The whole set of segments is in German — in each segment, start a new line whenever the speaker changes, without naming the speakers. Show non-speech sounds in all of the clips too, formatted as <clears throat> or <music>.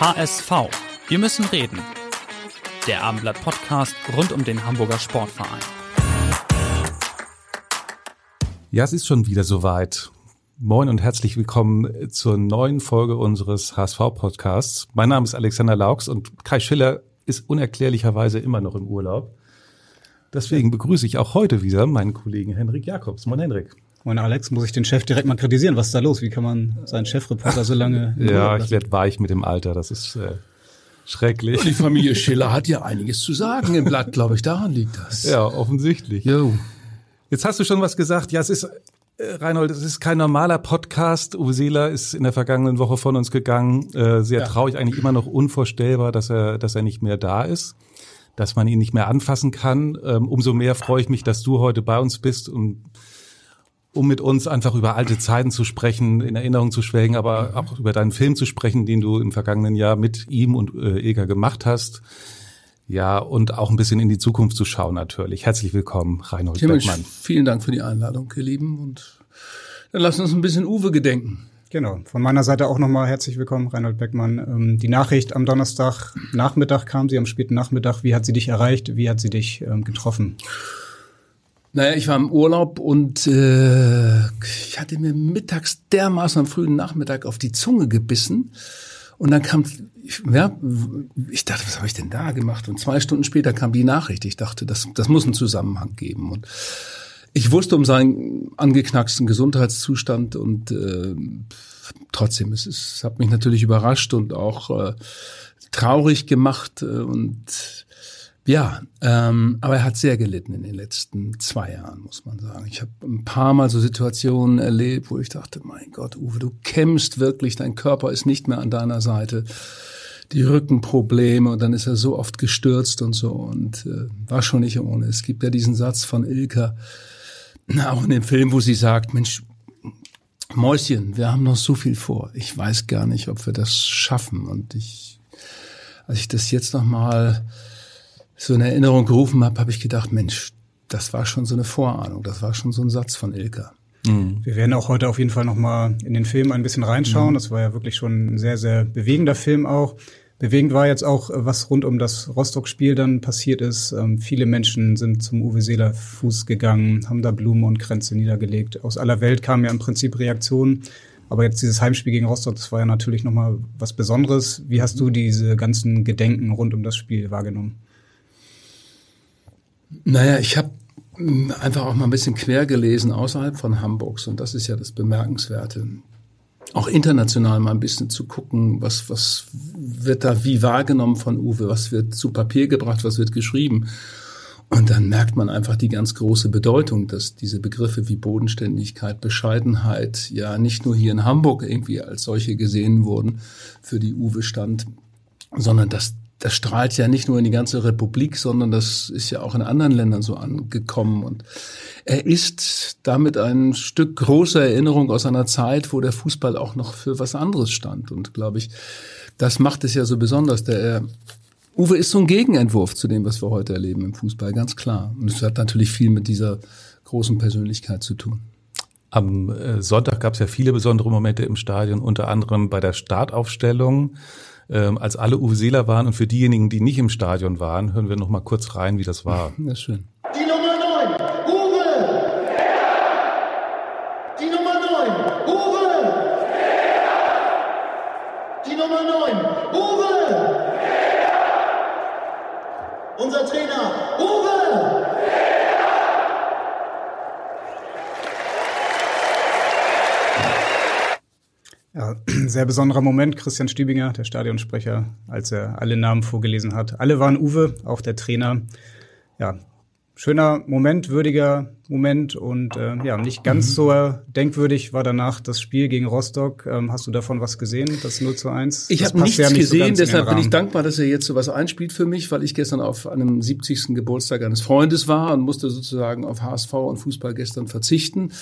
HSV. Wir müssen reden. Der Abendblatt Podcast rund um den Hamburger Sportverein.
Ja, es ist schon wieder soweit. Moin und herzlich willkommen zur neuen Folge unseres HSV-Podcasts. Mein Name ist Alexander Laux und Kai Schiller ist unerklärlicherweise immer noch im Urlaub. Deswegen begrüße ich auch heute wieder meinen Kollegen Henrik Jakobs. Moin Henrik.
Moin Alex, muss ich den Chef direkt mal kritisieren? Was ist da los? Wie kann man seinen Chefreporter so lange... <laughs>
ja, ich werde weich mit dem Alter. Das ist äh, schrecklich.
Die Familie Schiller hat ja einiges zu sagen im Blatt, glaube ich. Daran liegt das.
Ja, offensichtlich.
Jo.
Jetzt hast du schon was gesagt. Ja, es ist, äh, Reinhold, es ist kein normaler Podcast. Uwe Seeler ist in der vergangenen Woche von uns gegangen. Äh, sehr ja. traurig, eigentlich immer noch unvorstellbar, dass er, dass er nicht mehr da ist, dass man ihn nicht mehr anfassen kann. Ähm, umso mehr freue ich mich, dass du heute bei uns bist und um mit uns einfach über alte Zeiten zu sprechen, in Erinnerung zu schwelgen, aber auch über deinen Film zu sprechen, den du im vergangenen Jahr mit ihm und äh, Eger gemacht hast. Ja, und auch ein bisschen in die Zukunft zu schauen natürlich. Herzlich willkommen, Reinhold
Himmel, Beckmann. Vielen Dank für die Einladung, ihr Lieben. Und dann lassen uns ein bisschen Uwe gedenken.
Genau, von meiner Seite auch nochmal herzlich willkommen, Reinhold Beckmann. Ähm, die Nachricht am Donnerstag Nachmittag kam sie, am späten Nachmittag. Wie hat sie dich erreicht? Wie hat sie dich ähm, getroffen?
Naja, ich war im Urlaub und äh, ich hatte mir mittags dermaßen am frühen Nachmittag auf die Zunge gebissen. Und dann kam, ja, ich dachte, was habe ich denn da gemacht? Und zwei Stunden später kam die Nachricht. Ich dachte, das, das muss einen Zusammenhang geben. Und ich wusste um seinen angeknacksten Gesundheitszustand und äh, trotzdem, es, es hat mich natürlich überrascht und auch äh, traurig gemacht äh, und ja, ähm, aber er hat sehr gelitten in den letzten zwei Jahren, muss man sagen. Ich habe ein paar Mal so Situationen erlebt, wo ich dachte, mein Gott, Uwe, du kämpfst wirklich, dein Körper ist nicht mehr an deiner Seite. Die Rückenprobleme und dann ist er so oft gestürzt und so und äh, war schon nicht ohne. Es gibt ja diesen Satz von Ilka, auch in dem Film, wo sie sagt, Mensch, Mäuschen, wir haben noch so viel vor. Ich weiß gar nicht, ob wir das schaffen. Und ich, als ich das jetzt noch mal so in Erinnerung gerufen habe, habe ich gedacht, Mensch, das war schon so eine Vorahnung, das war schon so ein Satz von Ilka.
Mhm. Wir werden auch heute auf jeden Fall noch mal in den Film ein bisschen reinschauen. Mhm. Das war ja wirklich schon ein sehr, sehr bewegender Film auch. Bewegend war jetzt auch, was rund um das Rostock-Spiel dann passiert ist. Ähm, viele Menschen sind zum Uwe Seeler Fuß gegangen, haben da Blumen und Kränze niedergelegt. Aus aller Welt kamen ja im Prinzip Reaktionen. Aber jetzt dieses Heimspiel gegen Rostock, das war ja natürlich nochmal was Besonderes. Wie hast du diese ganzen Gedenken rund um das Spiel wahrgenommen?
Naja, ich habe hm, einfach auch mal ein bisschen quer gelesen außerhalb von Hamburgs und das ist ja das Bemerkenswerte. Auch international mal ein bisschen zu gucken, was, was wird da wie wahrgenommen von Uwe, was wird zu Papier gebracht, was wird geschrieben. Und dann merkt man einfach die ganz große Bedeutung, dass diese Begriffe wie Bodenständigkeit, Bescheidenheit ja nicht nur hier in Hamburg irgendwie als solche gesehen wurden, für die Uwe stand, sondern dass das strahlt ja nicht nur in die ganze Republik, sondern das ist ja auch in anderen Ländern so angekommen. Und er ist damit ein Stück großer Erinnerung aus einer Zeit, wo der Fußball auch noch für was anderes stand. Und glaube ich, das macht es ja so besonders. Der Uwe ist so ein Gegenentwurf zu dem, was wir heute erleben im Fußball, ganz klar. Und es hat natürlich viel mit dieser großen Persönlichkeit zu tun.
Am äh, Sonntag gab es ja viele besondere Momente im Stadion, unter anderem bei der Startaufstellung ähm, als alle Uwe Seeler waren. Und für diejenigen, die nicht im Stadion waren, hören wir noch mal kurz rein, wie das war.
Ist schön.
Die Nummer 9, Uwe! Die Nummer 9, Uwe! Die Nummer 9, Uwe! Unser Trainer, Uwe!
Sehr besonderer Moment. Christian Stübinger, der Stadionsprecher, als er alle Namen vorgelesen hat. Alle waren Uwe, auch der Trainer. Ja, schöner Moment, würdiger Moment und äh, ja, nicht ganz so denkwürdig war danach das Spiel gegen Rostock. Ähm, hast du davon was gesehen, das 0 zu 1?
Ich habe nichts
ja nicht so
gesehen,
den
deshalb bin ich dankbar, dass er jetzt sowas einspielt für mich, weil ich gestern auf einem 70. Geburtstag eines Freundes war und musste sozusagen auf HSV und Fußball gestern verzichten.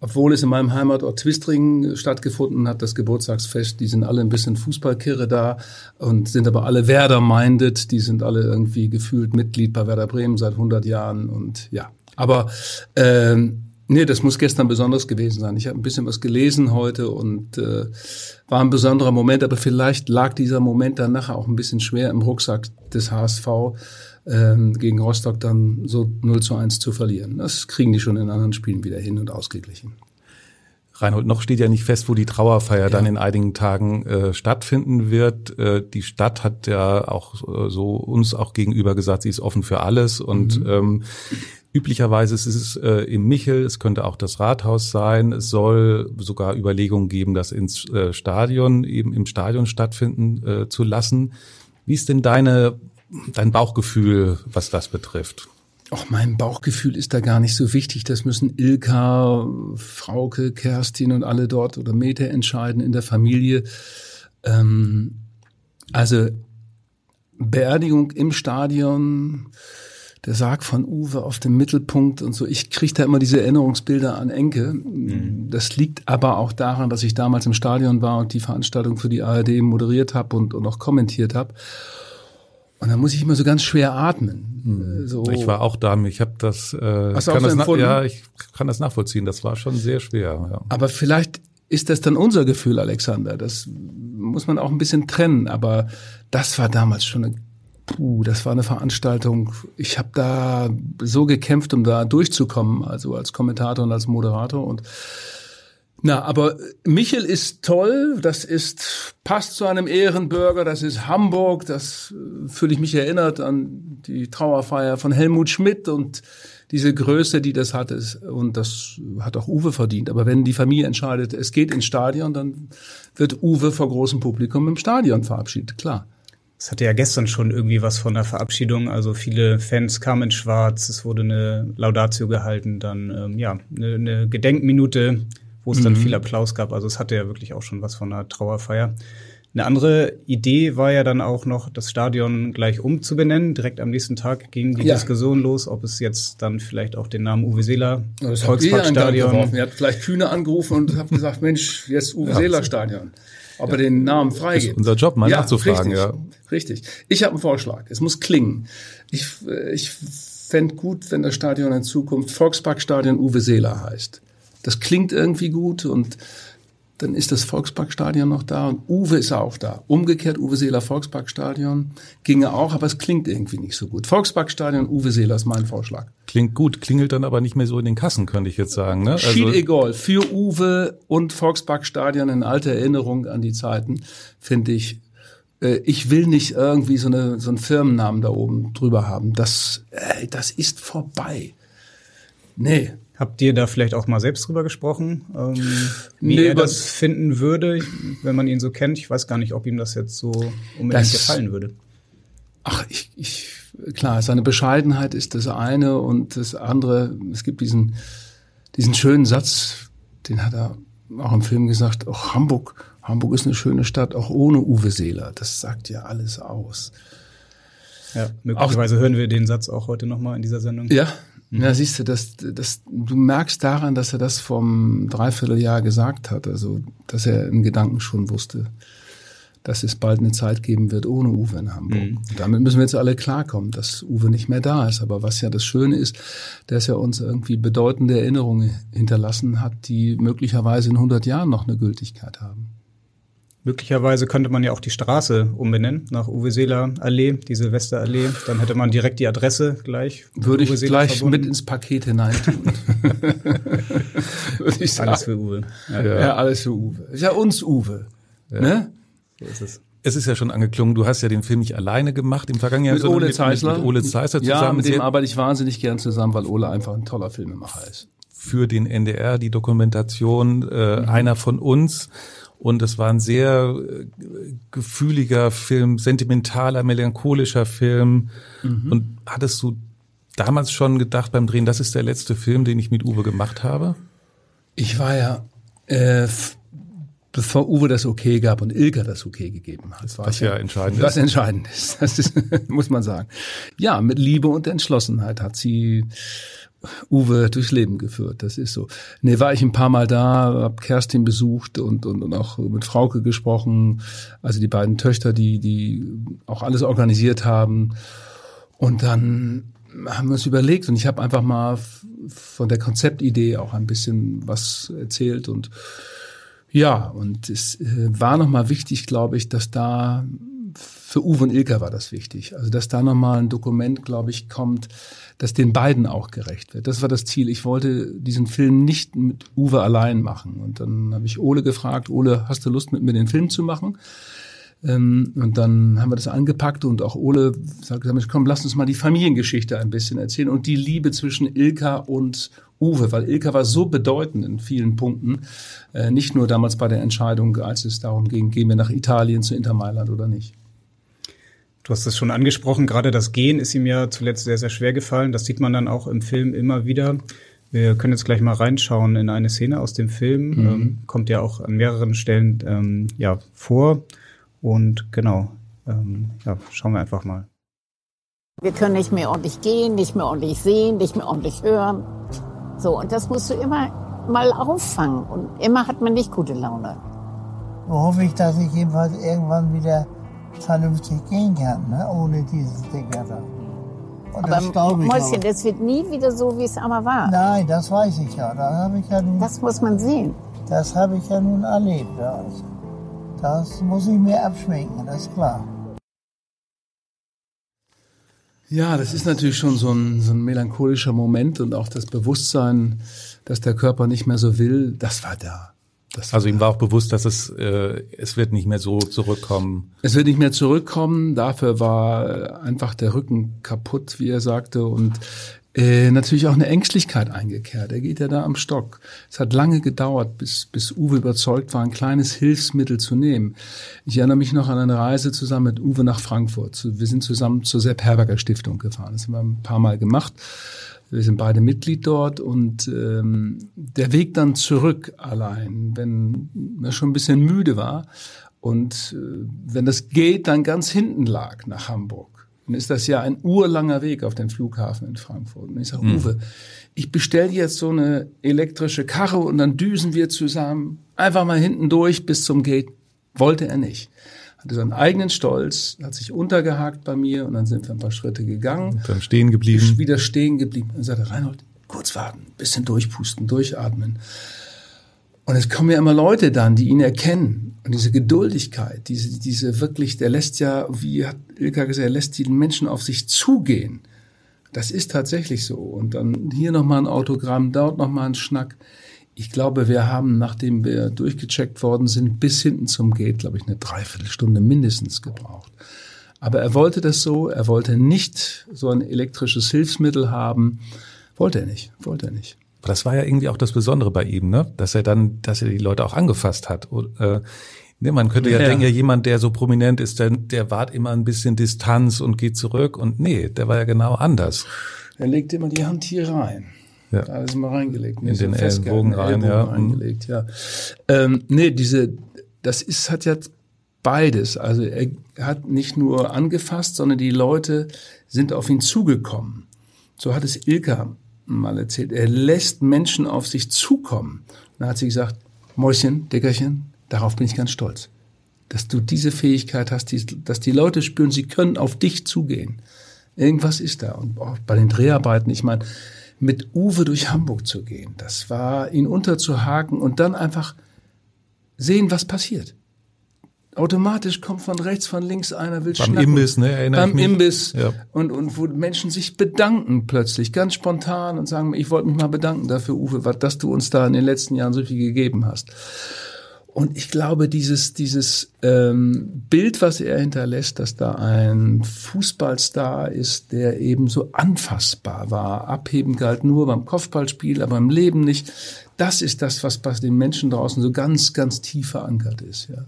Obwohl es in meinem Heimatort Twistringen stattgefunden hat, das Geburtstagsfest, die sind alle ein bisschen Fußballkirre da und sind aber alle Werder-minded, die sind alle irgendwie gefühlt Mitglied bei Werder Bremen seit 100 Jahren und ja. Aber ähm, Nee, das muss gestern besonders gewesen sein. Ich habe ein bisschen was gelesen heute und äh, war ein besonderer Moment, aber vielleicht lag dieser Moment dann nachher auch ein bisschen schwer im Rucksack des HSV ähm, gegen Rostock dann so 0 zu 1 zu verlieren. Das kriegen die schon in anderen Spielen wieder hin und ausgeglichen.
Reinhold, noch steht ja nicht fest, wo die Trauerfeier dann in einigen Tagen äh, stattfinden wird. Äh, die Stadt hat ja auch äh, so uns auch gegenüber gesagt, sie ist offen für alles und ähm, Üblicherweise ist es äh, im Michel, es könnte auch das Rathaus sein. Es soll sogar Überlegungen geben, das ins äh, Stadion, eben im Stadion stattfinden äh, zu lassen. Wie ist denn deine, dein Bauchgefühl, was das betrifft?
Auch mein Bauchgefühl ist da gar nicht so wichtig. Das müssen Ilka, Frauke, Kerstin und alle dort oder Mete entscheiden in der Familie. Ähm, also Beerdigung im Stadion, der Sarg von Uwe auf dem Mittelpunkt und so. Ich kriege da immer diese Erinnerungsbilder an Enke. Das liegt aber auch daran, dass ich damals im Stadion war und die Veranstaltung für die ARD moderiert habe und, und auch kommentiert habe. Und da muss ich immer so ganz schwer atmen. So.
Ich war auch da, ich habe das, äh,
Hast
kann das
empfunden?
ja, ich kann das nachvollziehen. Das war schon sehr schwer. Ja.
Aber vielleicht ist das dann unser Gefühl, Alexander. Das muss man auch ein bisschen trennen. Aber das war damals schon eine, puh, das war eine Veranstaltung. Ich habe da so gekämpft, um da durchzukommen, also als Kommentator und als Moderator. Und na, aber Michel ist toll. Das ist passt zu einem Ehrenbürger. Das ist Hamburg. Das äh, fühle ich mich erinnert an die Trauerfeier von Helmut Schmidt und diese Größe, die das hat, ist, und das hat auch Uwe verdient. Aber wenn die Familie entscheidet, es geht ins Stadion, dann wird Uwe vor großem Publikum im Stadion verabschiedet, klar.
Es hatte ja gestern schon irgendwie was von der Verabschiedung. Also viele Fans kamen in Schwarz, es wurde eine Laudatio gehalten, dann ähm, ja eine, eine Gedenkminute, wo es dann viel Applaus gab. Also es hatte ja wirklich auch schon was von einer Trauerfeier. Eine andere Idee war ja dann auch noch, das Stadion gleich umzubenennen. Direkt am nächsten Tag ging die
Ja.
Diskussion los, ob es jetzt dann vielleicht auch den Namen Uwe Seeler Volksparkstadion.
Ihr habt vielleicht Kühne angerufen und habt gesagt, Mensch, jetzt Uwe Seeler Stadion. Ob er den Namen freigibt.
Ist unser Job, mal nachzufragen,
richtig,
ja.
Richtig. Ich habe einen Vorschlag. Es muss klingen. Ich, äh, ich fänd gut, wenn das Stadion in Zukunft Volksparkstadion Uwe Seeler heißt. Das klingt irgendwie gut und dann ist das Volksparkstadion noch da und Uwe ist auch da. Umgekehrt Uwe Seeler Volksparkstadion ginge auch, aber es klingt irgendwie nicht so gut. Volksparkstadion Uwe Seeler ist mein Vorschlag.
Klingt gut, klingelt dann aber nicht mehr so in den Kassen, könnte ich jetzt sagen. Ne?
Schied egal. Für Uwe und Volksparkstadion in alter Erinnerung an die Zeiten, finde ich, äh, ich will nicht irgendwie so, eine, so einen Firmennamen da oben drüber haben. Das, äh, das ist vorbei. Nee.
Habt ihr da vielleicht auch mal selbst drüber gesprochen, ähm, wie
Nee,
er das finden würde, wenn man ihn so kennt? Ich weiß gar nicht, ob ihm das jetzt so unbedingt
Das-
gefallen würde.
Ach, ich, ich, klar, seine Bescheidenheit ist das eine und das andere, es gibt diesen, diesen schönen Satz, den hat er auch im Film gesagt, auch Hamburg, Hamburg ist eine schöne Stadt, auch ohne Uwe Seeler. Das sagt ja alles aus.
Ja, möglicherweise hören wir den Satz auch heute nochmal in dieser Sendung.
Ja, ja, siehst du, das, das, du merkst daran, dass er das vom Dreivierteljahr gesagt hat, also dass er in Gedanken schon wusste, dass es bald eine Zeit geben wird ohne Uwe in Hamburg. Und damit müssen wir jetzt alle klarkommen, dass Uwe nicht mehr da ist. Aber was ja das Schöne ist, dass er uns irgendwie bedeutende Erinnerungen hinterlassen hat, die möglicherweise in 100 Jahren noch eine Gültigkeit haben.
Möglicherweise könnte man ja auch die Straße umbenennen nach Uwe Seeler Allee, die Silvesterallee. Dann hätte man direkt die Adresse gleich. mit
Würde
Uwe
ich
Seeler
gleich
verbunden.
mit ins Paket hineintun. <laughs> Würde ich sagen.
Alles für Uwe. Ja,
Ja, alles für Uwe. Ist ja uns Uwe. Ne?
so ist es.
Es ist ja schon angeklungen, du hast ja den Film nicht alleine gemacht im vergangenen Jahr,
Mit
sondern
Ole Zeisler.
Mit, Ole Zeisler
Ja,
zusammen.
mit dem arbeite ich wahnsinnig gern zusammen, weil Ole einfach ein toller Filmemacher ist.
für den NDR die Dokumentation äh, einer von uns. Und es war ein sehr äh, gefühliger Film, sentimentaler, melancholischer Film. Und hattest du damals schon gedacht beim Drehen, das ist der letzte Film, den ich mit Uwe gemacht habe?
Ich war ja, äh, bevor Uwe das okay gab und Ilka das okay gegeben hat. Das
war was ja entscheidend
was ist. Was entscheidend ist, das ist, <laughs> muss man sagen. Ja, mit Liebe und Entschlossenheit hat sie Uwe durchs Leben geführt. Das ist so. Nee, war ich ein paar Mal da, hab Kerstin besucht und, und, und auch mit Frauke gesprochen. Also die beiden Töchter, die, die auch alles organisiert haben. Und dann haben wir uns überlegt und ich habe einfach mal von der Konzeptidee auch ein bisschen was erzählt und ja, und es äh, war nochmal wichtig, glaube ich, dass da für Uwe und Ilka war das wichtig. Also, dass da nochmal ein Dokument, glaube ich, kommt, das den beiden auch gerecht wird. Das war das Ziel. Ich wollte diesen Film nicht mit Uwe allein machen. Und dann habe ich Ole gefragt, Ole, hast du Lust, mit mir den Film zu machen? Ähm, und dann haben wir das angepackt und auch Ole sagt, komm, lass uns mal die Familiengeschichte ein bisschen erzählen und die Liebe zwischen Ilka und Uwe, weil Ilka war so bedeutend in vielen Punkten, äh, nicht nur damals bei der Entscheidung, als es darum ging, gehen wir nach Italien zu Inter Mailand oder nicht.
Du hast es schon angesprochen, gerade das Gehen ist ihm ja zuletzt sehr, sehr schwer gefallen. Das sieht man dann auch im Film immer wieder. Wir können jetzt gleich mal reinschauen in eine Szene aus dem Film. Mhm. Ähm, kommt ja auch an mehreren Stellen ähm, ja, vor. Und genau, ähm, ja, schauen wir einfach mal.
Wir können nicht mehr ordentlich gehen, nicht mehr ordentlich sehen, nicht mehr ordentlich hören. So, und das musst du immer mal auffangen. Und immer hat man nicht gute Laune.
So hoffe ich, dass ich jedenfalls irgendwann wieder vernünftig gehen kann, ne? ohne dieses Ding da.
Und aber das Mäuschen, das wird nie wieder so, wie es aber war.
Nein, das weiß ich ja. Das, habe ich ja nun,
das muss man sehen.
Das habe ich ja nun erlebt. Ja. Das muss ich mir abschminken, das ist klar.
Ja, das ist natürlich schon so ein, so ein melancholischer Moment und auch das Bewusstsein, dass der Körper nicht mehr so will, das war da.
Das also ihm war auch bewusst, dass es äh, es wird nicht mehr so zurückkommen.
Es wird nicht mehr zurückkommen. Dafür war einfach der Rücken kaputt, wie er sagte, und äh, natürlich auch eine Ängstlichkeit eingekehrt. Er geht ja da am Stock. Es hat lange gedauert, bis, bis Uwe überzeugt war, ein kleines Hilfsmittel zu nehmen. Ich erinnere mich noch an eine Reise zusammen mit Uwe nach Frankfurt. Wir sind zusammen zur Sepp Herberger Stiftung gefahren. Das haben wir ein paar Mal gemacht. Wir sind beide Mitglied dort und ähm, der Weg dann zurück allein, wenn er schon ein bisschen müde war und äh, wenn das Gate dann ganz hinten lag nach Hamburg dann ist das ja ein urlanger Weg auf den Flughafen in Frankfurt. Und ich sage, mhm. Uwe, ich bestelle jetzt so eine elektrische Karre und dann düsen wir zusammen einfach mal hinten durch bis zum Gate. Wollte er nicht. Hatte seinen eigenen Stolz, hat sich untergehakt bei mir und dann sind wir ein paar Schritte gegangen.
Und dann stehen geblieben. Ist
wieder stehen geblieben. Und sagte, Reinhold, kurz warten, bisschen durchpusten, durchatmen. Und es kommen ja immer Leute dann, die ihn erkennen. Und diese Geduldigkeit, diese, diese wirklich, der lässt ja, wie hat Ilka gesagt, er lässt die Menschen auf sich zugehen. Das ist tatsächlich so. Und dann hier nochmal ein Autogramm, dort nochmal ein Schnack. Ich glaube, wir haben, nachdem wir durchgecheckt worden sind, bis hinten zum Gate, glaube ich, eine Dreiviertelstunde mindestens gebraucht. Aber er wollte das so, er wollte nicht so ein elektrisches Hilfsmittel haben. Wollte er nicht, wollte er nicht.
Aber das war ja irgendwie auch das Besondere bei ihm, ne? Dass er dann, dass er die Leute auch angefasst hat. Und, äh, ne, man könnte ja, ja, denken, ja, jemand, der so prominent ist, der, der wahrt immer ein bisschen Distanz und geht zurück. Und nee, der war ja genau anders.
Er legt immer die Hand hier rein. Ja. Da ist immer reingelegt.
In den Ellenbogen rein,
Ellenbogen ja. Reingelegt, ja. Ähm, nee, diese, das ist, hat ja beides. Also er hat nicht nur angefasst, sondern die Leute sind auf ihn zugekommen. So hat es Ilka mal erzählt, er lässt Menschen auf sich zukommen. Und dann hat sie gesagt, Mäuschen, Dickerchen, darauf bin ich ganz stolz. Dass du diese Fähigkeit hast, dass die Leute spüren, sie können auf dich zugehen. Irgendwas ist da. Und auch bei den Dreharbeiten, ich meine, mit Uwe durch Hamburg zu gehen, das war ihn unterzuhaken und dann einfach sehen, was passiert automatisch kommt von rechts, von links einer will
Beim schnacken. Imbiss, ne? Erinnere
Beim ich mich. Imbiss. Ja. Und, und wo Menschen sich bedanken plötzlich, ganz spontan und sagen, ich wollte mich mal bedanken dafür, Uwe, dass du uns da in den letzten Jahren so viel gegeben hast. Und ich glaube, dieses, dieses ähm, Bild, was er hinterlässt, dass da ein Fußballstar ist, der eben so anfassbar war, abheben galt nur beim Kopfballspiel, aber im Leben nicht, das ist das, was bei den Menschen draußen so ganz, ganz tief verankert ist. Ja.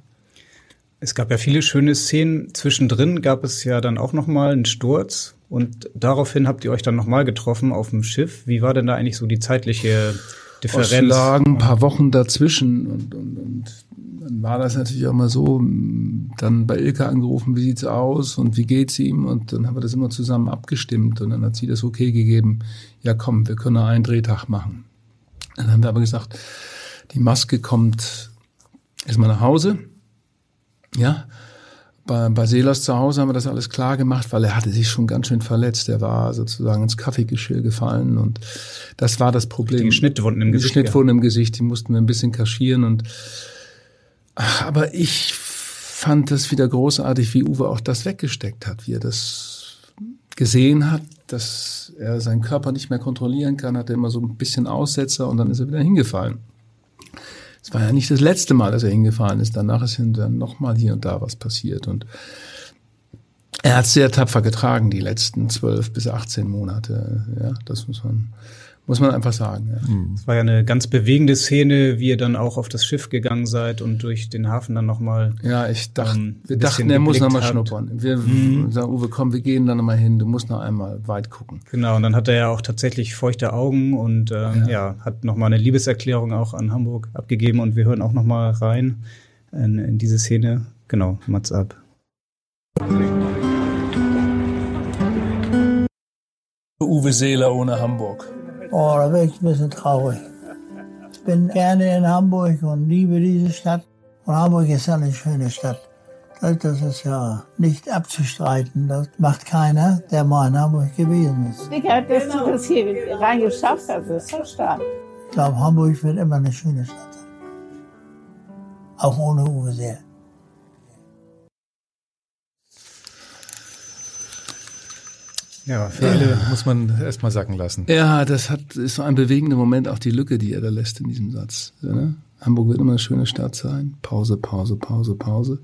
Es gab ja viele schöne Szenen. Zwischendrin gab es ja dann auch noch mal einen Sturz, Und daraufhin habt ihr euch dann nochmal getroffen auf dem Schiff. Wie war denn da eigentlich so die zeitliche Differenz?
Lagen ein paar Wochen dazwischen und, und, und dann war das natürlich auch mal so, dann bei Ilka angerufen, wie sieht's aus und wie geht's ihm und dann haben wir das immer zusammen abgestimmt und dann hat sie das okay gegeben, ja komm, wir können einen Drehtag machen. Dann haben wir aber gesagt, die Maske kommt erstmal nach Hause, ja, bei, bei Seelers zu Hause haben wir das alles klar gemacht, weil er hatte sich schon ganz schön verletzt. Er war sozusagen ins Kaffeegeschirr gefallen und das war das Problem.
Die Schnittwunden im
die
Gesicht.
Schnittwunden im Gesicht, die mussten wir ein bisschen kaschieren und ach, aber ich fand das wieder großartig, wie Uwe auch das weggesteckt hat, wie er das gesehen hat, dass er seinen Körper nicht mehr kontrollieren kann, hat er immer so ein bisschen Aussetzer und dann ist er wieder hingefallen. Es war ja nicht das letzte Mal, dass er hingefallen ist. Danach ist dann nochmal hier und da was passiert. Und er hat sehr tapfer getragen, die letzten zwölf bis 18 Monate. Ja, das muss man, muss man einfach sagen. Ja.
Es war ja eine ganz bewegende Szene, wie ihr dann auch auf das Schiff gegangen seid und durch den Hafen dann nochmal.
Ja, ich dachte,
Ähm,
wir dachten, er muss
geblickt
noch mal
habt.
schnuppern. Wir
Mhm.
sagen, Uwe, komm, wir gehen da noch mal hin. Du musst noch einmal weit gucken.
Genau, und dann hat er ja auch tatsächlich feuchte Augen und ähm, ja. hat nochmal eine Liebeserklärung auch an Hamburg abgegeben und wir hören auch nochmal rein in, in diese Szene. Genau, Mats ab.
Uwe Seeler ohne Hamburg.
Oh, da bin ich ein bisschen traurig. Ich bin gerne in Hamburg und liebe diese Stadt. Und Hamburg ist eine schöne Stadt. Das, ist ja nicht abzustreiten. Das macht keiner, der mal in Hamburg gewesen ist.
Digga, dass du das hier reingeschafft hast, ist so stark.
Ich glaube, Hamburg wird immer eine schöne Stadt sein. Auch ohne Uwe Seeler.
Ja, für alle.
Muss man erst mal sacken lassen.
Ja, das hat, ist so ein bewegender Moment, auch die Lücke, die er da lässt in diesem Satz. Ja, ne? Hamburg wird immer eine schöne Stadt sein. Pause, Pause, Pause, Pause.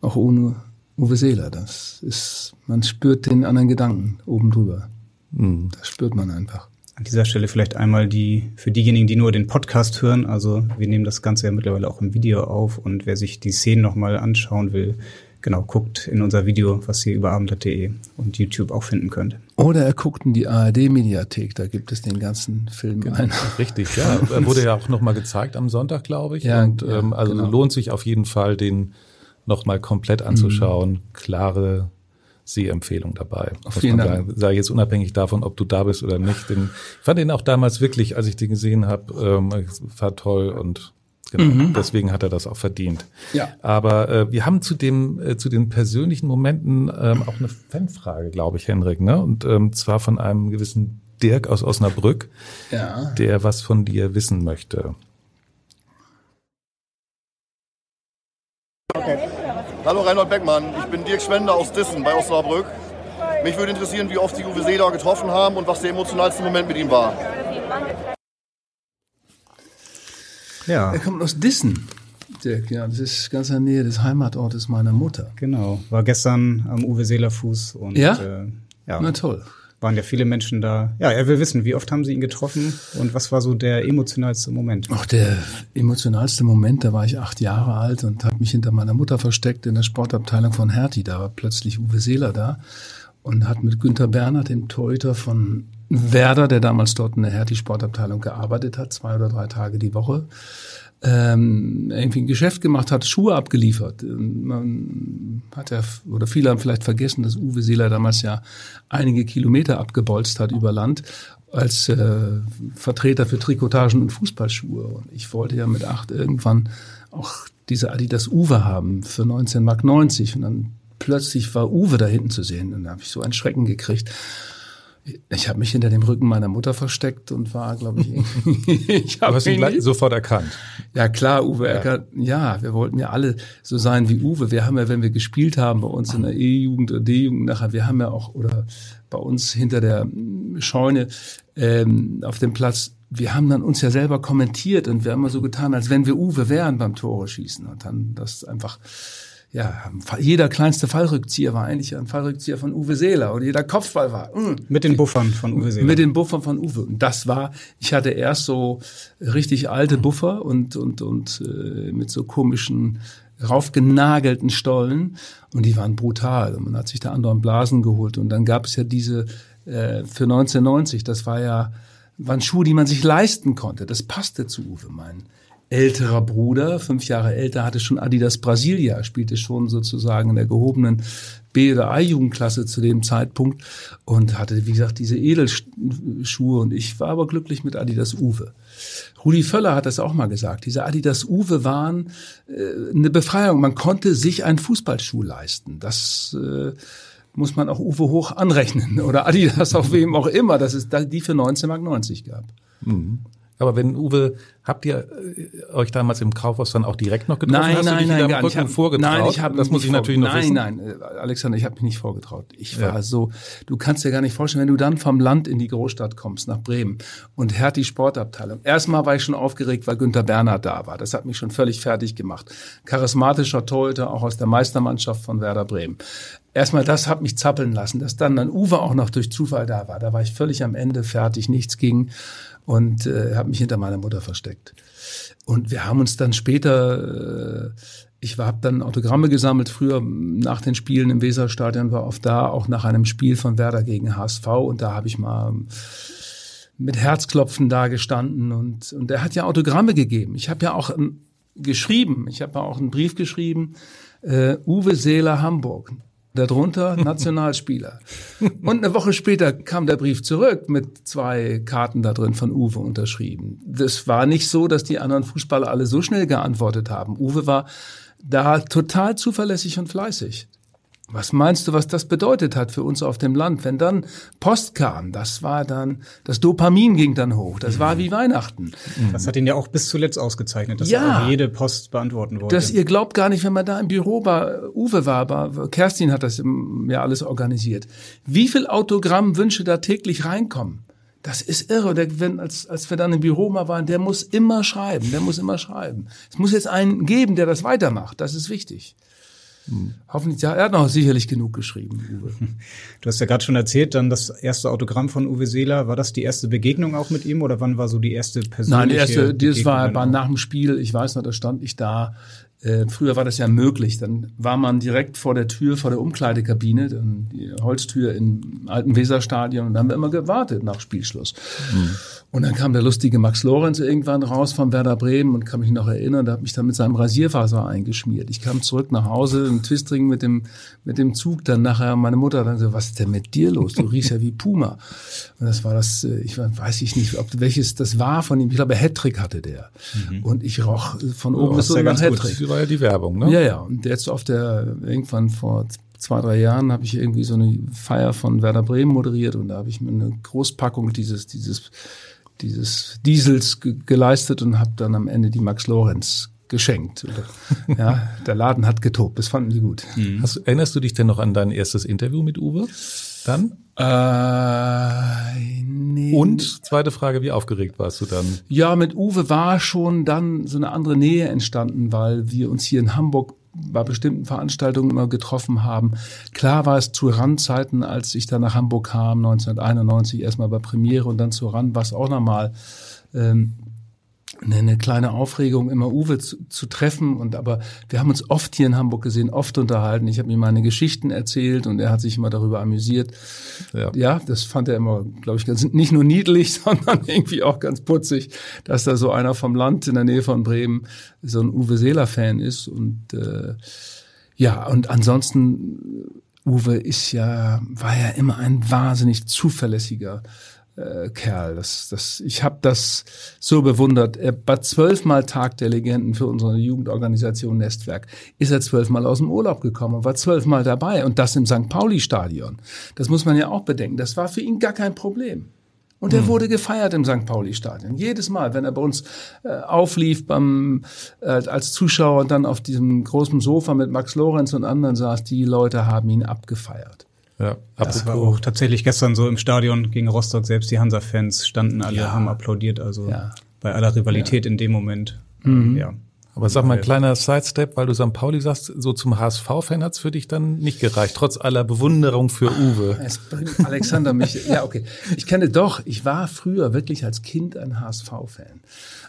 Auch ohne Uwe Seeler. Das ist, man spürt den anderen Gedanken oben drüber. Das spürt man einfach.
An dieser Stelle vielleicht einmal die, für diejenigen, die nur den Podcast hören, also wir nehmen das Ganze ja mittlerweile auch im Video auf und wer sich die Szenen nochmal anschauen will, genau, guckt in unser Video, was ihr über abendblatt.de und YouTube auch finden könnt.
Oder er guckt in die ARD-Mediathek, da gibt es den ganzen Film ein.
Richtig, ja. Er wurde ja auch noch mal gezeigt am Sonntag, glaube ich.
Ja,
und
ja,
ähm, also
genau.
lohnt sich auf jeden Fall, den noch mal komplett anzuschauen. Klare Sehempfehlung dabei.
Dank.
sagen. Sage ich jetzt unabhängig davon, ob du da bist oder nicht. Den, ich fand den auch damals wirklich, als ich den gesehen habe, ähm, war toll und genau, deswegen hat er das auch verdient.
Ja.
Aber äh, wir haben zu dem äh, zu den persönlichen Momenten ähm, auch eine Fanfrage, glaube ich, Henrik, ne? Und ähm, zwar von einem gewissen Dirk aus Osnabrück,
Ja.
der was von dir wissen möchte.
Hallo Reinhold Beckmann, ich bin Dirk Schwender aus Dissen bei Osnabrück. Mich würde interessieren, wie oft Sie Uwe Seeler getroffen haben und was der emotionalste Moment mit ihm war.
Ja,
Er kommt aus Dissen, Dirk. Ja, das ist ganz in der Nähe des Heimatortes meiner Mutter.
genau. War gestern am Uwe Seeler Fuß und
Ja?
Äh, ja,
Na toll.
waren ja viele Menschen da. Ja, er will wissen, wie oft haben Sie ihn getroffen und was war so der emotionalste Moment?
Auch der emotionalste Moment, da war ich acht Jahre alt und habe mich hinter meiner Mutter versteckt in der Sportabteilung von Hertie. Da war plötzlich Uwe Seeler da und hat mit Günter Bernhard, dem Torhüter von Werder, der damals dort in der Hertie-Sportabteilung gearbeitet hat, zwei oder drei Tage die Woche, ähm, irgendwie ein Geschäft gemacht hat, Schuhe abgeliefert. Und Man hat ja, oder viele haben vielleicht vergessen, dass Uwe Seeler damals ja einige Kilometer abgebolzt hat über Land als äh, Vertreter für Trikotagen und Fußballschuhe. Und ich wollte ja mit acht irgendwann auch diese Adidas Uwe haben für 19,90 Mark. Und dann plötzlich war Uwe da hinten zu sehen. Und da habe ich so einen Schrecken gekriegt. Ich habe mich hinter dem Rücken meiner Mutter versteckt und war, glaube ich, <laughs> ich
Aber
habe
ihn gleich sofort erkannt.
ja klar, Uwe Eckert, ja, wir wollten ja alle so sein wie Uwe. Wir haben ja, wenn wir gespielt haben bei uns in der E-Jugend oder D-Jugend nachher, wir haben ja auch, oder bei uns hinter der Scheune ähm, auf dem Platz, wir haben dann uns ja selber kommentiert und wir haben immer so getan, als wenn wir Uwe wären beim Tore schießen. Und dann das einfach, ja, jeder kleinste Fallrückzieher war eigentlich ein Fallrückzieher von Uwe Seeler und jeder Kopfball war. mm,
Mit den Buffern von Uwe Seeler.
mit den Buffern von Uwe. Und das war, ich hatte erst so richtig alte Buffer und, und, und äh, mit so komischen raufgenagelten Stollen und die waren brutal. Und man hat sich da andauernd Blasen geholt. Und dann gab es ja diese äh, für 1990, das war ja, waren Schuhe, die man sich leisten konnte. Das passte zu Uwe, mein älterer Bruder, fünf Jahre älter, hatte schon Adidas Brasilia, spielte schon sozusagen in der gehobenen B- oder A-Jugendklasse zu dem Zeitpunkt und hatte, wie gesagt, diese Edelschuhe und ich war aber glücklich mit Adidas Uwe. Rudi Völler hat das auch mal gesagt. Diese Adidas Uwe waren äh, eine Befreiung. Man konnte sich einen Fußballschuh leisten. Das äh, muss man auch Uwe hoch anrechnen <laughs> oder Adidas auf wem auch immer, dass es die für 19,90 Mark gab.
Mhm. Aber wenn Uwe, habt ihr äh, euch damals im Kaufhaus dann auch direkt noch getroffen?
Nein,
Hast
nein, nein,
gar nicht. vorgetraut?
Nein, ich habe
das muss ich natürlich noch
nein,
wissen.
Nein, nein, Alexander, ich habe mich nicht vorgetraut. Ich
Ja.
war so, du kannst dir gar nicht vorstellen, wenn du dann vom Land in die Großstadt kommst, nach Bremen und Hertie Sportabteilung. Erstmal war ich schon aufgeregt, weil Günter Bernhard da war. Das hat mich schon völlig fertig gemacht. Charismatischer Torhüter, auch aus der Meistermannschaft von Werder Bremen. Erstmal das hat mich zappeln lassen, dass dann dann Uwe auch noch durch Zufall da war. Da war ich völlig am Ende, fertig, nichts ging und äh, habe mich hinter meiner Mutter versteckt. Und wir haben uns dann später, äh, ich habe dann Autogramme gesammelt, früher nach den Spielen im Weserstadion war oft da, auch nach einem Spiel von Werder gegen HSV und da habe ich mal mit Herzklopfen da gestanden und, und er hat ja Autogramme gegeben. Ich habe ja auch ähm, geschrieben, ich habe ja auch einen Brief geschrieben, äh, Uwe Seeler Hamburg. Darunter <laughs> Nationalspieler. Und eine Woche später kam der Brief zurück mit zwei Karten da drin von Uwe unterschrieben. Das war nicht so, dass die anderen Fußballer alle so schnell geantwortet haben. Uwe war da total zuverlässig und fleißig. Was meinst du, was das bedeutet hat für uns auf dem Land? Wenn dann Post kam, das war dann, das Dopamin ging dann hoch. Das war wie Weihnachten.
Das hat ihn ja auch bis zuletzt ausgezeichnet, dass
Ja.
er jede Post beantworten wollte.
Das ihr glaubt gar nicht, wenn man da im Büro bei Uwe war, aber Kerstin hat das ähm, ja alles organisiert. Wie viel Autogrammwünsche da täglich reinkommen? Das ist irre. Der, wenn, als, als wir dann im Büro mal waren, der muss immer schreiben, der muss immer schreiben. Es muss jetzt einen geben, der das weitermacht. Das ist wichtig. Hoffentlich, ja, er hat noch sicherlich genug geschrieben, Uwe. <laughs>
Du hast ja gerade schon erzählt, dann das erste Autogramm von Uwe Seeler. War das die erste Begegnung auch mit ihm oder wann war so die erste persönliche
Nein, die erste, das war,
auch?
nach dem Spiel. Ich weiß noch, da stand ich da. Äh, früher war das ja möglich. Dann war man direkt vor der Tür, vor der Umkleidekabine, dann die Holztür im alten Weserstadion. Und dann haben wir immer gewartet nach Spielschluss. Und dann kam der lustige Max Lorenz irgendwann raus von Werder Bremen und kann mich noch erinnern, der hat mich dann mit seinem Rasierfaser eingeschmiert. Ich kam zurück nach Hause im Twistring mit dem, mit dem Zug. Dann nachher meine Mutter dann so, was ist denn mit dir los? Du riechst ja wie Puma. Und das war das, äh, ich weiß ich nicht, ob welches das war von ihm. Ich glaube, Hattrick hatte der. Und ich roch von oben
Oh,
bis unten nach. Hattrick.
Das war ja die Werbung, ne?
Ja, ja. Und jetzt auf der, irgendwann vor zwei, drei Jahren habe ich irgendwie so eine Feier von Werder Bremen moderiert und da habe ich mir eine Großpackung dieses, dieses, dieses Diesels ge geleistet und habe dann am Ende die Max Lorenz geschenkt. Oder, <laughs> ja, der Laden hat getobt. Das fanden die gut.
Hast, erinnerst du dich denn noch an dein erstes Interview mit Uwe? Dann?
Äh, nee.
Und zweite Frage, wie aufgeregt warst du dann?
Ja, mit Uwe war schon dann so eine andere Nähe entstanden, weil wir uns hier in Hamburg bei bestimmten Veranstaltungen immer getroffen haben. Klar war es zu Randzeiten, als ich dann nach Hamburg kam, 1991, erstmal bei Premiere und dann zu Rand, war es auch nochmal ähm, eine, eine kleine Aufregung, immer Uwe zu, zu treffen. Und aber wir haben uns oft hier in Hamburg gesehen, oft unterhalten. Ich habe ihm meine Geschichten erzählt und er hat sich immer darüber amüsiert.
Ja.
Ja, das fand er immer, glaube ich, ganz nicht nur niedlich, <laughs> sondern irgendwie auch ganz putzig, dass da so einer vom Land in der Nähe von Bremen so ein Uwe Seeler-Fan ist. Und äh, ja, und ansonsten Uwe ist ja, war ja immer ein wahnsinnig zuverlässiger äh, Kerl. Das, das, ich habe das so bewundert. Er war zwölfmal Tag der Legenden für unsere Jugendorganisation Nestwerk. Ist er zwölfmal aus dem Urlaub gekommen und war zwölfmal dabei und das im St. Pauli-Stadion. Das muss man ja auch bedenken. Das war für ihn gar kein Problem. Und er wurde gefeiert im St. Pauli-Stadion. Jedes Mal, wenn er bei uns äh, auflief beim, äh, als Zuschauer und dann auf diesem großen Sofa mit Max Lorenz und anderen saß, die Leute haben ihn abgefeiert.
Ja,
Das war auch tatsächlich gestern so im Stadion gegen Rostock. Selbst die Hansa-Fans standen alle,
Ja.
haben applaudiert. Also
Ja.
bei aller Rivalität in dem Moment. Ähm, Ja.
Aber sag mal, ein kleiner Sidestep, weil du St. Pauli sagst, so zum HSV-Fan hat's für dich dann nicht gereicht, trotz aller Bewunderung für Uwe.
Es bringt Alexander mich, ja okay. Ich kenne doch, ich war früher wirklich als Kind ein HSV-Fan.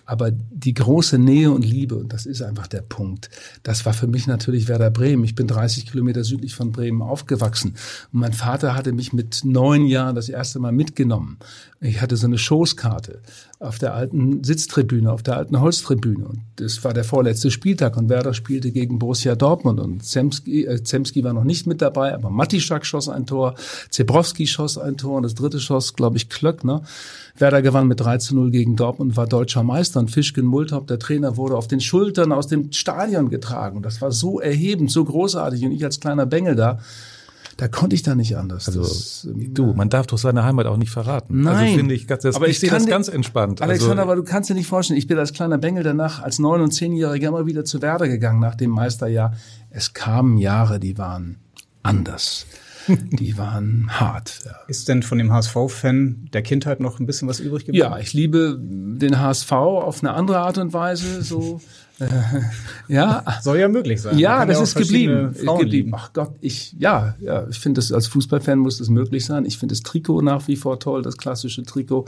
Aber die große Nähe und Liebe, und das ist einfach der Punkt, das war für mich natürlich Werder Bremen. Ich bin 30 Kilometer südlich von Bremen aufgewachsen. Und mein Vater hatte mich mit neun Jahren das erste Mal mitgenommen. Ich hatte so eine Schoßkarte auf der alten Sitztribüne, auf der alten Holztribüne. Und das war der vorletzte Spieltag und Werder spielte gegen Borussia Dortmund und Zemski, äh, Zemski war noch nicht mit dabei, aber Matischak schoss ein Tor, Zebrowski schoss ein Tor und das dritte schoss, glaube ich, Klöckner. Werder gewann mit 3 zu 0 gegen Dortmund und war deutscher Meister und Fischken Multop, der Trainer, wurde auf den Schultern aus dem Stadion getragen. Das war so erhebend, so großartig und ich als kleiner Bengel da, da konnte ich da nicht anders.
Also
das, ähm,
du, man darf doch seine Heimat auch nicht verraten.
Nein.
Also finde ich, das,
Aber
ich,
ich
sehe das
dir-
ganz entspannt.
Alexander,
also,
aber du kannst dir nicht vorstellen, ich bin als kleiner Bengel danach, als neun- und zehnjähriger immer wieder zu Werder gegangen nach dem Meisterjahr. Es kamen Jahre, die waren anders. <laughs> Die waren hart. Ja.
Ist denn von dem HSV-Fan der Kindheit noch ein bisschen was übrig geblieben?
Ja, ich liebe den HSV auf eine andere Art und Weise. So, <laughs> äh, <laughs> ja,
Soll ja möglich sein.
Ja, das
auch
ist geblieben.
Frauen
geblieben.
lieben.
Ach Gott, ich ja, ja, ich finde das als Fußballfan muss das möglich sein. Ich finde das Trikot nach wie vor toll, das klassische Trikot.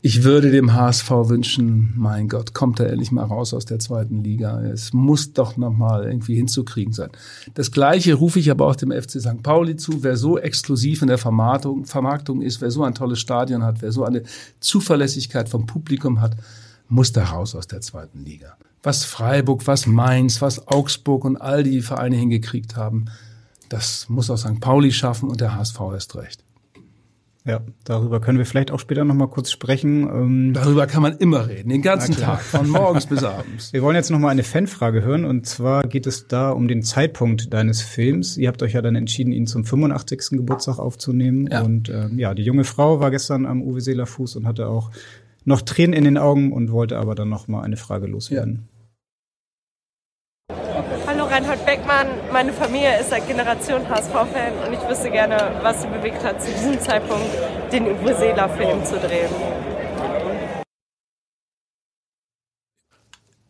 Ich würde dem HSV wünschen, mein Gott, kommt er endlich mal raus aus der zweiten Liga. Es muss doch noch mal irgendwie hinzukriegen sein. Das Gleiche rufe ich aber auch dem FC St. Pauli zu. Wer so exklusiv in der Vermarktung, Vermarktung ist, wer so ein tolles Stadion hat, wer so eine Zuverlässigkeit vom Publikum hat, muss da raus aus der zweiten Liga. Was Freiburg, was Mainz, was Augsburg und all die Vereine hingekriegt haben, das muss auch St. Pauli schaffen und der HSV erst recht.
Ja, darüber können wir vielleicht auch später noch mal kurz sprechen. Ähm,
Darüber kann man immer reden, den ganzen. Tag, von morgens bis abends.
Wir wollen jetzt noch mal eine Fanfrage hören und zwar geht es da um den Zeitpunkt deines Films. Ihr habt euch ja dann entschieden, ihn zum 85. Geburtstag aufzunehmen
Ja.
und ähm, ja, die junge Frau war gestern am Uwe Seeler Fuß und hatte auch noch Tränen in den Augen und wollte aber dann noch mal eine Frage loswerden.
Hallo Beckmann, meine Familie ist seit Generation HSV-Fan und ich wüsste gerne, was sie bewegt hat, zu diesem Zeitpunkt den Uwe Seeler-Film zu drehen.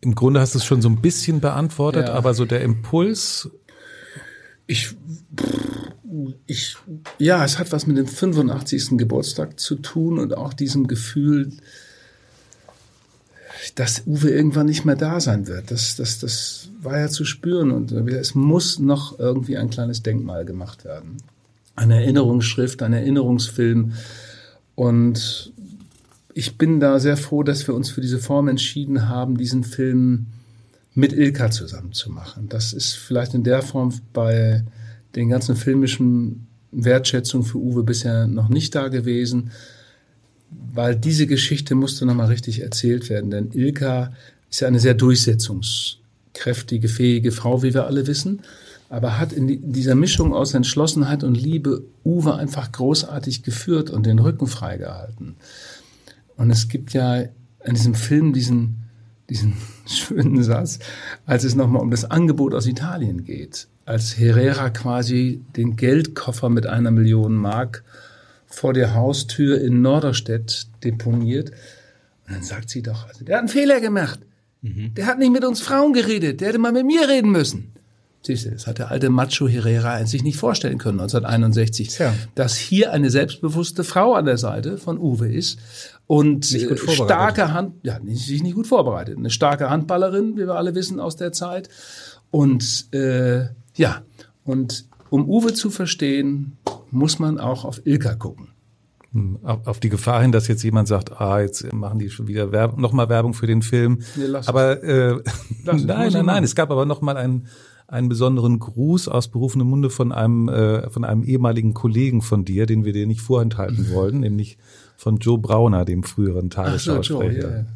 Im Grunde hast du es schon so ein bisschen beantwortet,
Ja.
aber so der Impuls,
Ich, ich, ja, es hat was mit dem 85. Geburtstag zu tun und auch diesem Gefühl, dass Uwe irgendwann nicht mehr da sein wird. Das, das, das war ja zu spüren und es muss noch irgendwie ein kleines Denkmal gemacht werden. Eine Erinnerungsschrift, ein Erinnerungsfilm und ich bin da sehr froh, dass wir uns für diese Form entschieden haben, diesen Film mit Ilka zusammen zu machen. Das ist vielleicht in der Form bei den ganzen filmischen Wertschätzungen für Uwe bisher noch nicht da gewesen, weil diese Geschichte musste nochmal richtig erzählt werden. Denn Ilka ist ja eine sehr durchsetzungskräftige, fähige Frau, wie wir alle wissen, aber hat in die- in dieser Mischung aus Entschlossenheit und Liebe Uwe einfach großartig geführt und den Rücken freigehalten. Und es gibt ja in diesem Film diesen, diesen <laughs> schönen Satz, als es nochmal um das Angebot aus Italien geht. Als Herrera quasi den Geldkoffer mit einer Million Mark vor der Haustür in Norderstedt deponiert. Und dann sagt sie doch, also, der hat einen Fehler gemacht. Der hat nicht mit uns Frauen geredet. Der hätte mal mit mir reden müssen. Siehst du, das hat der alte Macho Herrera sich nicht vorstellen können, 1961.
Tja.
Dass hier eine selbstbewusste Frau an der Seite von Uwe ist und äh, starke Hand, ja, sich nicht gut vorbereitet. Eine starke Handballerin, wie wir alle wissen aus der Zeit. Und äh, ja, und um Uwe zu verstehen, muss man auch auf Ilka gucken.
auf, auf die Gefahr hin, dass jetzt jemand sagt, ah, jetzt machen die schon wieder Werb nochmal Werbung für den Film.
Nee, lass
aber äh,
Lass <laughs>
nein, nein, nein, es gab aber nochmal einen, einen besonderen Gruß aus berufenem Munde von einem, äh, von einem ehemaligen Kollegen von dir, den wir dir nicht vorenthalten <laughs> wollen, nämlich von Joe Brauner, dem früheren
Ach so, Joe,
Tagesschausprecher.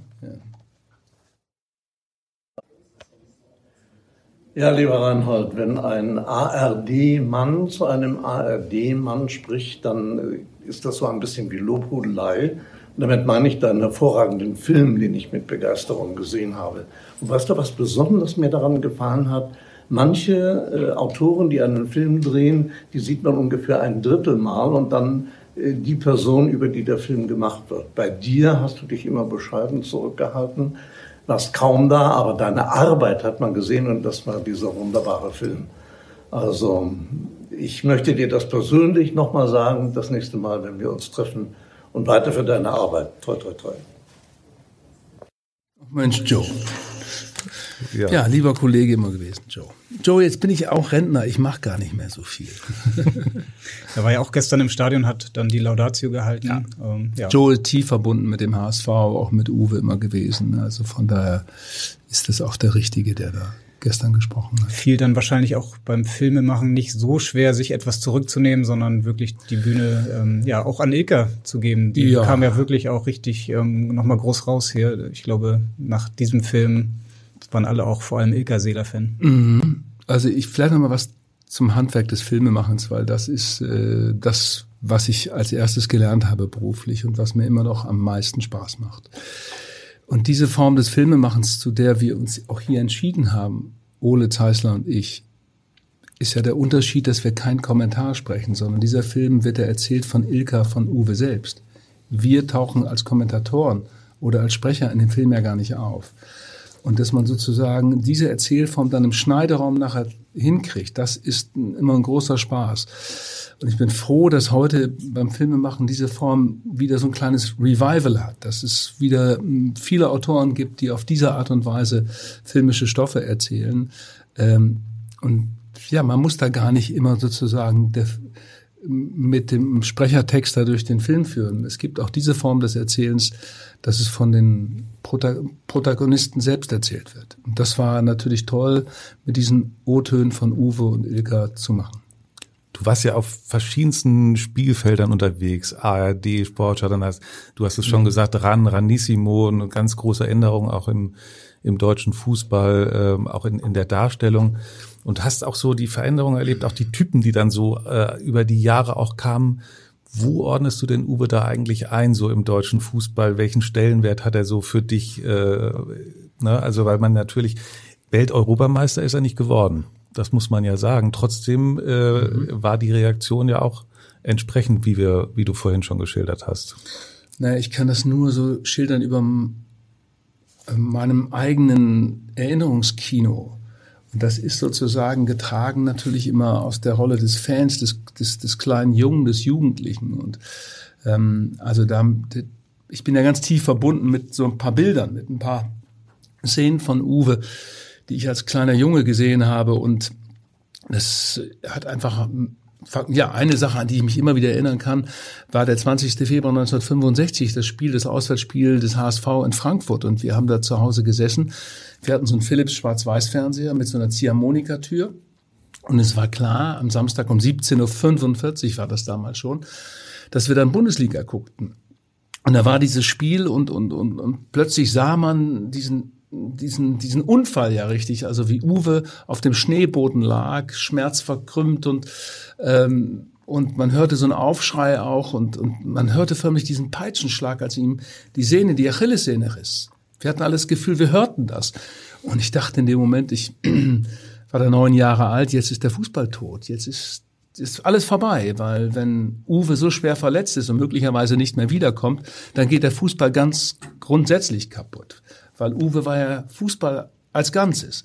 Ja,
lieber Reinhold, wenn ein ARD-Mann zu einem ARD-Mann spricht, dann äh, ist das so ein bisschen wie Lobhudelei. Damit meine ich deinen hervorragenden Film, den ich mit Begeisterung gesehen habe. Und weißt du, was besonders mir daran gefallen hat? Manche äh, Autoren, die einen Film drehen, die sieht man ungefähr ein Drittel Mal und dann äh, die Person, über die der Film gemacht wird. Bei dir hast du dich immer bescheiden zurückgehalten. Warst kaum da, aber deine Arbeit hat man gesehen und das war dieser wunderbare Film. Also ich möchte dir das persönlich nochmal sagen, das nächste Mal, wenn wir uns treffen und weiter für deine Arbeit. Toi, toi, toi.
Mensch, Joe. Ja. ja. lieber Kollege immer gewesen, Joe. Joe, jetzt bin ich auch Rentner, ich mache gar nicht mehr so viel. <laughs>
er war ja auch gestern im Stadion, hat dann die Laudatio gehalten. Ja.
Ähm, ja. Joe tief verbunden mit dem HSV, auch mit Uwe immer gewesen. Also von daher ist das auch der Richtige, der da gestern gesprochen hat.
Fiel dann wahrscheinlich auch beim Filmemachen nicht so schwer, sich etwas zurückzunehmen, sondern wirklich die Bühne ähm, ja auch an Ilka zu geben. Die ja. kam ja wirklich auch richtig ähm, nochmal groß raus hier. Ich glaube, nach diesem Film waren alle auch vor allem Ilka Seeler-Fan.
Mhm. Also ich vielleicht noch mal was zum Handwerk des Filmemachens, weil das ist äh, das, was ich als erstes gelernt habe beruflich und was mir immer noch am meisten Spaß macht. Und diese Form des Filmemachens, zu der wir uns auch hier entschieden haben, Ole Zeisler und ich, ist ja der Unterschied, dass wir keinen Kommentar sprechen, sondern dieser Film wird ja erzählt von Ilka, von Uwe selbst. Wir tauchen als Kommentatoren oder als Sprecher in dem Film ja gar nicht auf. Und dass man sozusagen diese Erzählform dann im Schneideraum nachher hinkriegt, das ist immer ein großer Spaß. Und ich bin froh, dass heute beim Filmemachen diese Form wieder so ein kleines Revival hat, dass es wieder hm, viele Autoren gibt, die auf diese Art und Weise filmische Stoffe erzählen. Ähm, und ja, man muss da gar nicht immer sozusagen mit dem Sprechertext da durch den Film führen. Es gibt auch diese Form des Erzählens, dass es von den Protagonisten selbst erzählt wird. Und das war natürlich toll, mit diesen O-Tönen von Uwe und Ilka zu machen.
Du warst ja auf verschiedensten Spielfeldern unterwegs, ARD, Sportschau, dann hast, du hast es schon mhm. gesagt, RAN, RANissimo, eine ganz große Änderung auch im, im deutschen Fußball, ähm, auch in, in der Darstellung und hast auch so die Veränderung erlebt, auch die Typen, die dann so äh, über die Jahre auch kamen. Wo ordnest du den Uwe da eigentlich ein, so im deutschen Fußball? Welchen Stellenwert hat er so für dich? Äh, ne? Also, weil man natürlich Welteuropameister ist er nicht geworden. Das muss man ja sagen. Trotzdem äh, mhm. war die Reaktion ja auch entsprechend, wie wir, wie du vorhin schon geschildert hast.
Naja, ich kann das nur so schildern über meinem eigenen Erinnerungskino. Und das ist sozusagen getragen natürlich immer aus der Rolle des Fans, des, des, des kleinen Jungen, des Jugendlichen. Und ähm, also da, ich bin ja ganz tief verbunden mit so ein paar Bildern, mit ein paar Szenen von Uwe, die ich als kleiner Junge gesehen habe. Und das hat einfach ja, eine Sache, an die ich mich immer wieder erinnern kann, war der 20. Februar 1965, das Spiel, das Auswärtsspiel des HSV in Frankfurt. Und wir haben da zu Hause gesessen wir hatten so einen Philips Schwarz-Weiß-Fernseher mit so einer Ziehharmonikatür. Und es war klar, am Samstag um 17.45 Uhr war das damals schon, dass wir dann Bundesliga guckten. Und da war dieses Spiel und, und, und, und plötzlich sah man diesen diesen, diesen Unfall ja richtig, also wie Uwe auf dem Schneeboden lag, schmerzverkrümmt und, ähm, und man hörte so einen Aufschrei auch und, und man hörte förmlich diesen Peitschenschlag, als ihm die Sehne, die Achillessehne riss. Wir hatten alles Gefühl, wir hörten das. Und ich dachte in dem Moment, ich <clears throat> war da neun Jahre alt, jetzt ist der Fußball tot. Jetzt ist, ist alles vorbei, weil wenn Uwe so schwer verletzt ist und möglicherweise nicht mehr wiederkommt, dann geht der Fußball ganz grundsätzlich kaputt. Weil Uwe war ja Fußball als Ganzes.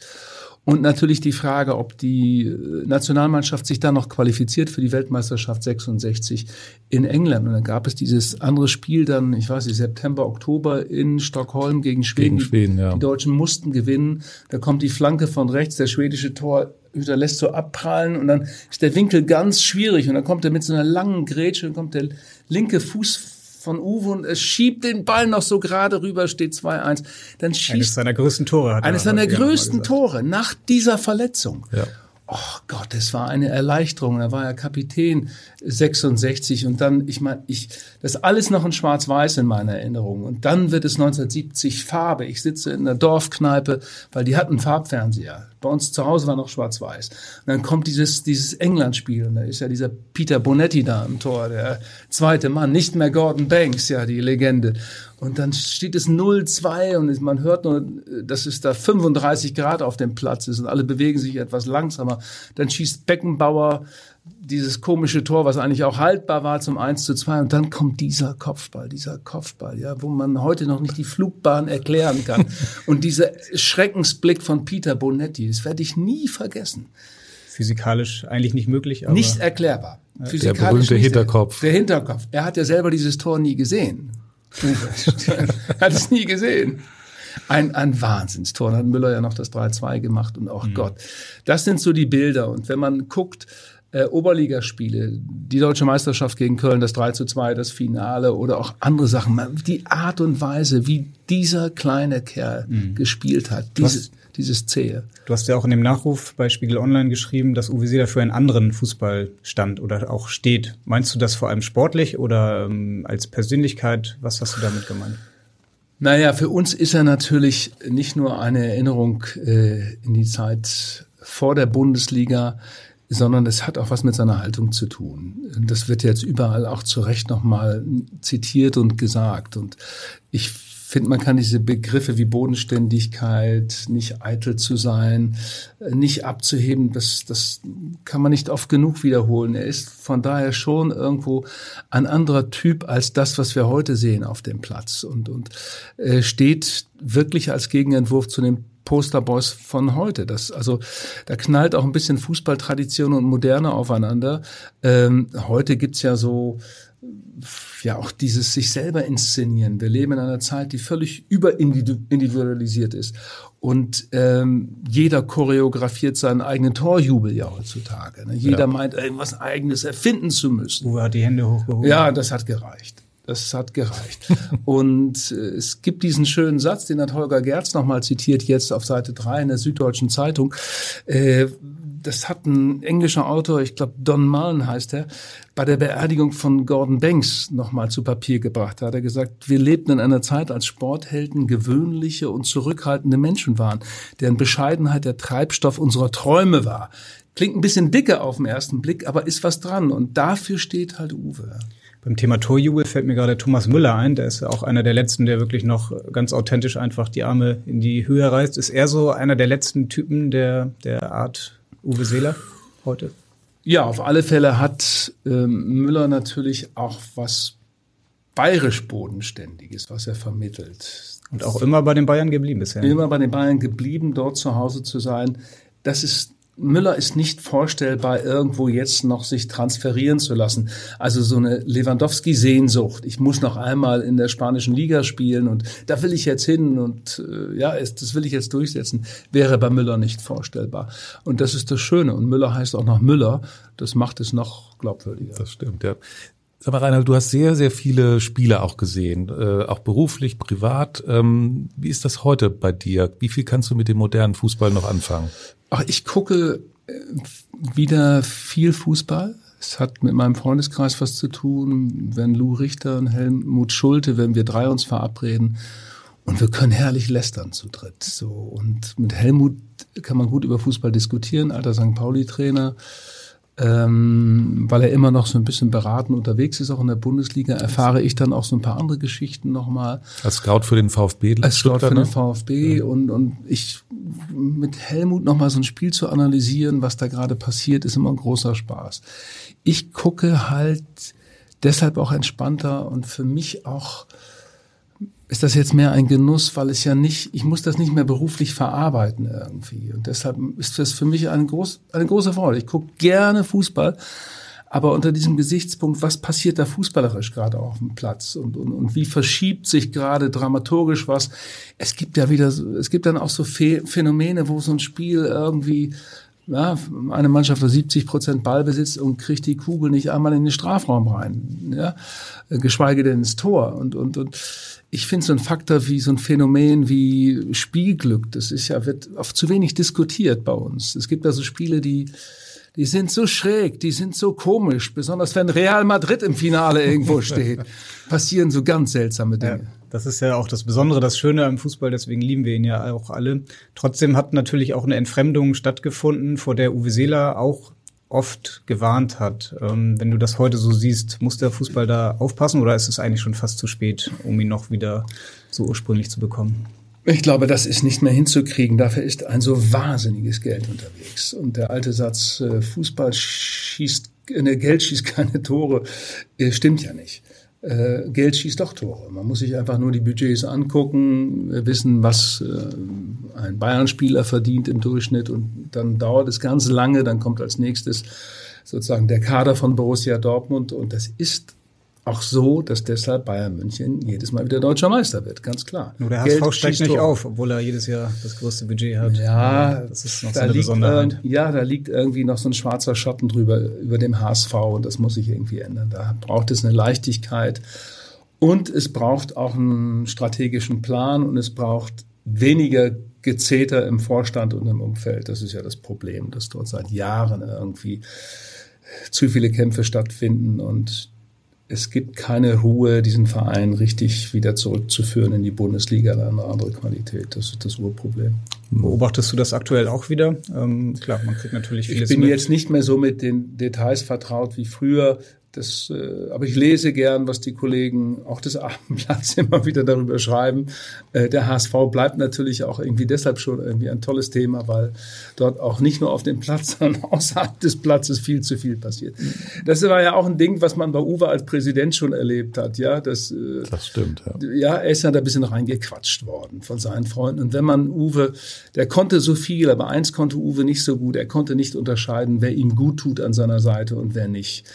Und natürlich die Frage, ob die äh, Nationalmannschaft sich dann noch qualifiziert für die Weltmeisterschaft 66 in England. Und dann gab es dieses andere Spiel dann, ich weiß nicht, September, Oktober in Stockholm gegen Schweden.
Gegen Schweden ja.
Die Deutschen mussten gewinnen. Da kommt die Flanke von rechts, der schwedische Torhüter lässt so abprallen und dann ist der Winkel ganz schwierig und dann kommt er mit so einer langen Grätsche und kommt der linke Fuß von Uwe und es schiebt den Ball noch so gerade rüber, steht 2-1. Dann schießt
eines seiner größten Tore
hat Eines seiner größten Tore nach dieser Verletzung. Ja oh Gott, es war eine Erleichterung. Er war ja Kapitän 66 und dann, ich meine, ich, das ist alles noch in Schwarz-Weiß in meiner Erinnerung. Und dann wird es 1970 Farbe. Ich sitze in der Dorfkneipe, weil die hatten Farbfernseher. Bei uns zu Hause war noch Schwarz-Weiß. Und dann kommt dieses, dieses England-Spiel und da ist ja dieser Peter Bonetti da im Tor, der zweite Mann, nicht mehr Gordon Banks, ja, die Legende. Und dann steht es 0-2 und man hört nur, dass es da 35 Grad auf dem Platz ist und alle bewegen sich etwas langsamer. Dann schießt Beckenbauer dieses komische Tor, was eigentlich auch haltbar war zum 1 zu 2 und dann kommt dieser Kopfball, dieser Kopfball, ja, wo man heute noch nicht die Flugbahn erklären kann. <laughs> und dieser Schreckensblick von Peter Bonetti, das werde ich nie vergessen.
Physikalisch eigentlich nicht möglich,
aber nicht erklärbar.
Der berühmte Hinterkopf.
Der Hinterkopf. Er hat ja selber dieses Tor nie gesehen. <laughs> er hat es nie gesehen. Ein, ein Wahnsinnstor. Dann hat Müller ja noch das 3-2 gemacht und auch mhm. Gott. Das sind so die Bilder. Und wenn man guckt, äh, Oberligaspiele, die deutsche Meisterschaft gegen Köln, das 3 zu 2, das Finale oder auch andere Sachen, die Art und Weise, wie dieser kleine Kerl mhm. gespielt hat, dieses, dieses Zähe.
Du hast ja auch in dem Nachruf bei Spiegel Online geschrieben, dass Uwe Seeler für einen anderen Fußball stand oder auch steht. Meinst du das vor allem sportlich oder ähm, als Persönlichkeit? Was hast du damit gemeint?
Naja, für uns ist er natürlich nicht nur eine Erinnerung äh, in die Zeit vor der Bundesliga, sondern es hat auch was mit seiner Haltung zu tun. Das wird jetzt überall auch zu Recht nochmal zitiert und gesagt. Und ich finde, man kann diese Begriffe wie Bodenständigkeit, nicht eitel zu sein, nicht abzuheben, das, das kann man nicht oft genug wiederholen. Er ist von daher schon irgendwo ein anderer Typ als das, was wir heute sehen auf dem Platz und, und äh, steht wirklich als Gegenentwurf zu dem Posterboys von heute. Das, also da knallt auch ein bisschen Fußballtradition und Moderne aufeinander. Ähm, heute gibt's ja so ja auch dieses sich selber inszenieren. Wir leben in einer Zeit, die völlig überindividualisiert ist. Und ähm, jeder choreografiert seinen eigenen Torjubel ja heutzutage. Ne? Jeder ja. meint, irgendwas Eigenes erfinden zu müssen.
Uwe hat die Hände hochgehoben.
Ja, das hat gereicht. Das hat gereicht. und äh, es gibt diesen schönen Satz, den hat Holger Gerz nochmal zitiert, jetzt auf Seite 3 in der Süddeutschen Zeitung. Äh, das hat ein englischer Autor, ich glaube Don Mullen heißt er, bei der Beerdigung von Gordon Banks nochmal zu Papier gebracht. Da hat er gesagt, wir lebten in einer Zeit, als Sporthelden gewöhnliche und zurückhaltende Menschen waren, deren Bescheidenheit der Treibstoff unserer Träume war. Klingt ein bisschen dicke auf den ersten Blick, aber ist was dran. Und dafür steht halt Uwe.
Beim Thema Torjubel fällt mir gerade Thomas Müller ein. Der ist auch einer der letzten, der wirklich noch ganz authentisch einfach die Arme in die Höhe reißt. Ist er so einer der letzten Typen der, der Art Uwe Seeler heute?
Ja, auf alle Fälle hat ähm, Müller natürlich auch was bayerisch Bodenständiges, was er vermittelt.
Und auch immer bei den Bayern geblieben bisher.
Immer bei den Bayern geblieben, dort zu Hause zu sein. Das ist Müller ist nicht vorstellbar, irgendwo jetzt noch sich transferieren zu lassen. Also so eine Lewandowski-Sehnsucht. Ich muss noch einmal in der spanischen Liga spielen und da will ich jetzt hin und äh, ja, das will ich jetzt durchsetzen, wäre bei Müller nicht vorstellbar. Und das ist das Schöne. Und Müller heißt auch noch Müller. Das macht es noch glaubwürdiger.
Das stimmt, ja. Sag mal, Reinhard, du hast sehr, sehr viele Spiele auch gesehen, äh, auch beruflich, privat. Ähm, wie ist das heute bei dir? Wie viel kannst du mit dem modernen Fußball noch anfangen?
Ach, ich gucke äh, wieder viel Fußball. Es hat mit meinem Freundeskreis was zu tun, wenn Lou Richter und Helmut Schulte, wenn wir drei uns verabreden und wir können herrlich lästern zu dritt. So und mit Helmut kann man gut über Fußball diskutieren, alter St. Pauli Trainer ähm, weil er immer noch so ein bisschen beraten unterwegs ist, auch in der Bundesliga, erfahre ich dann auch so ein paar andere Geschichten nochmal.
Als Scout für den VfB?
Als Scout für den VfB ja. und, und ich mit Helmut nochmal so ein Spiel zu analysieren, was da gerade passiert, ist immer ein großer Spaß. Ich gucke halt deshalb auch entspannter und für mich auch ist das jetzt mehr ein Genuss, weil es ja nicht, ich muss das nicht mehr beruflich verarbeiten irgendwie. Und deshalb ist das für mich eine, groß, eine große Freude. Ich gucke gerne Fußball, aber unter diesem Gesichtspunkt, was passiert da fußballerisch gerade auf dem Platz und, und, und wie verschiebt sich gerade dramaturgisch was? Es gibt ja wieder, es gibt dann auch so Phänomene, wo so ein Spiel irgendwie ja, eine Mannschaft hat 70 Prozent Ballbesitz und kriegt die Kugel nicht einmal in den Strafraum rein, ja, geschweige denn ins Tor. Und, und, und ich finde so ein Faktor wie so ein Phänomen wie Spielglück, das ist ja, wird oft zu wenig diskutiert bei uns. Es gibt also Spiele, die, die sind so schräg, die sind so komisch, besonders wenn Real Madrid im Finale irgendwo <laughs> steht, passieren so ganz seltsame Dinge. Ja,
das ist ja auch das Besondere, das Schöne am Fußball, deswegen lieben wir ihn ja auch alle. Trotzdem hat natürlich auch eine Entfremdung stattgefunden, vor der Uwe Seeler auch oft gewarnt hat. Ähm, wenn du das heute so siehst, muss der Fußball da aufpassen oder ist es eigentlich schon fast zu spät, um ihn noch wieder so ursprünglich zu bekommen?
Ich glaube, das ist nicht mehr hinzukriegen. Dafür ist ein so wahnsinniges Geld unterwegs. Und der alte Satz, äh, Fußball schießt, ne, Geld schießt keine Tore, äh, stimmt ja nicht. Äh, Geld schießt doch Tore. Man muss sich einfach nur die Budgets angucken, wissen, was ein Bayern-Spieler verdient im Durchschnitt. Und dann dauert es ganz lange, dann kommt als nächstes sozusagen der Kader von Borussia Dortmund. Und das ist auch so, dass deshalb Bayern München jedes Mal wieder deutscher Meister wird, ganz klar.
Nur der HSV steigt nicht auf, obwohl er jedes Jahr das größte Budget hat.
Ja, das ist noch so eine Besonderheit. ja, da liegt irgendwie noch so ein schwarzer Schatten drüber, über dem HSV und das muss sich irgendwie ändern. Da braucht es eine Leichtigkeit und es braucht auch einen strategischen Plan und es braucht weniger Gezeter im Vorstand und im Umfeld. Das ist ja das Problem, dass dort seit Jahren irgendwie zu viele Kämpfe stattfinden und es gibt keine Ruhe, diesen Verein richtig wieder zurückzuführen in die Bundesliga oder eine andere Qualität. Das ist das Urproblem.
Beobachtest du das aktuell auch wieder? Ähm, klar, man kriegt natürlich vieles
Ich bin
mit.
jetzt nicht mehr so mit den Details vertraut wie früher. Das, äh, aber ich lese gern, was die Kollegen auch des <laughs> Abendblatts immer wieder darüber schreiben. Äh, der HSV bleibt natürlich auch irgendwie deshalb schon irgendwie ein tolles Thema, weil dort auch nicht nur auf dem Platz, <laughs> sondern außerhalb des Platzes viel zu viel passiert. Das war ja auch ein Ding, was man bei Uwe als Präsident schon erlebt hat. Ja, das, äh,
das stimmt. Ja.
ja, er ist ja da ein bisschen reingequatscht worden von seinen Freunden. Und wenn man Uwe, der konnte so viel, aber eins konnte Uwe nicht so gut. Er konnte nicht unterscheiden, wer ihm gut tut an seiner Seite und wer nicht.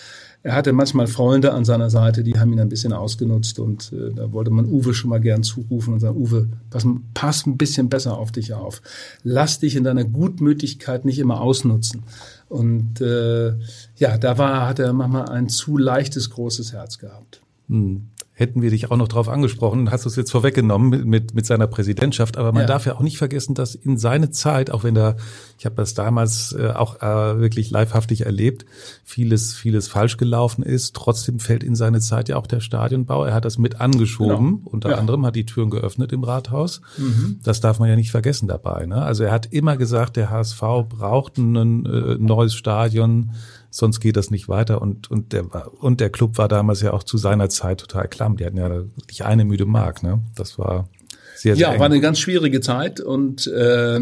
Er hatte manchmal Freunde an seiner Seite, die haben ihn ein bisschen ausgenutzt und äh, da wollte man Uwe schon mal gern zurufen und sagen, Uwe, pass, pass ein bisschen besser auf dich auf. Lass dich in deiner Gutmütigkeit nicht immer ausnutzen. Und äh, ja, da war, hat er manchmal ein zu leichtes, großes Herz gehabt.
Hm hätten wir dich auch noch drauf angesprochen, hast du es jetzt vorweggenommen mit, mit, mit seiner Präsidentschaft, aber man ja. darf ja auch nicht vergessen, dass in seine Zeit, auch wenn da, ich habe das damals äh, auch äh, wirklich livehaftig erlebt, vieles, vieles falsch gelaufen ist, trotzdem fällt in seine Zeit ja auch der Stadionbau. Er hat das mit angeschoben, genau. unter ja. anderem hat die Türen geöffnet im Rathaus. Mhm. Das darf man ja nicht vergessen dabei. Ne? Also er hat immer gesagt, der HSV braucht ein äh, neues Stadion sonst geht das nicht weiter. Und, und, der, und der Club war damals ja auch zu seiner Zeit total klamm. Die hatten ja wirklich eine müde Mark. Ne? Das war sehr, sehr
Ja,
eng.
war eine ganz schwierige Zeit und äh,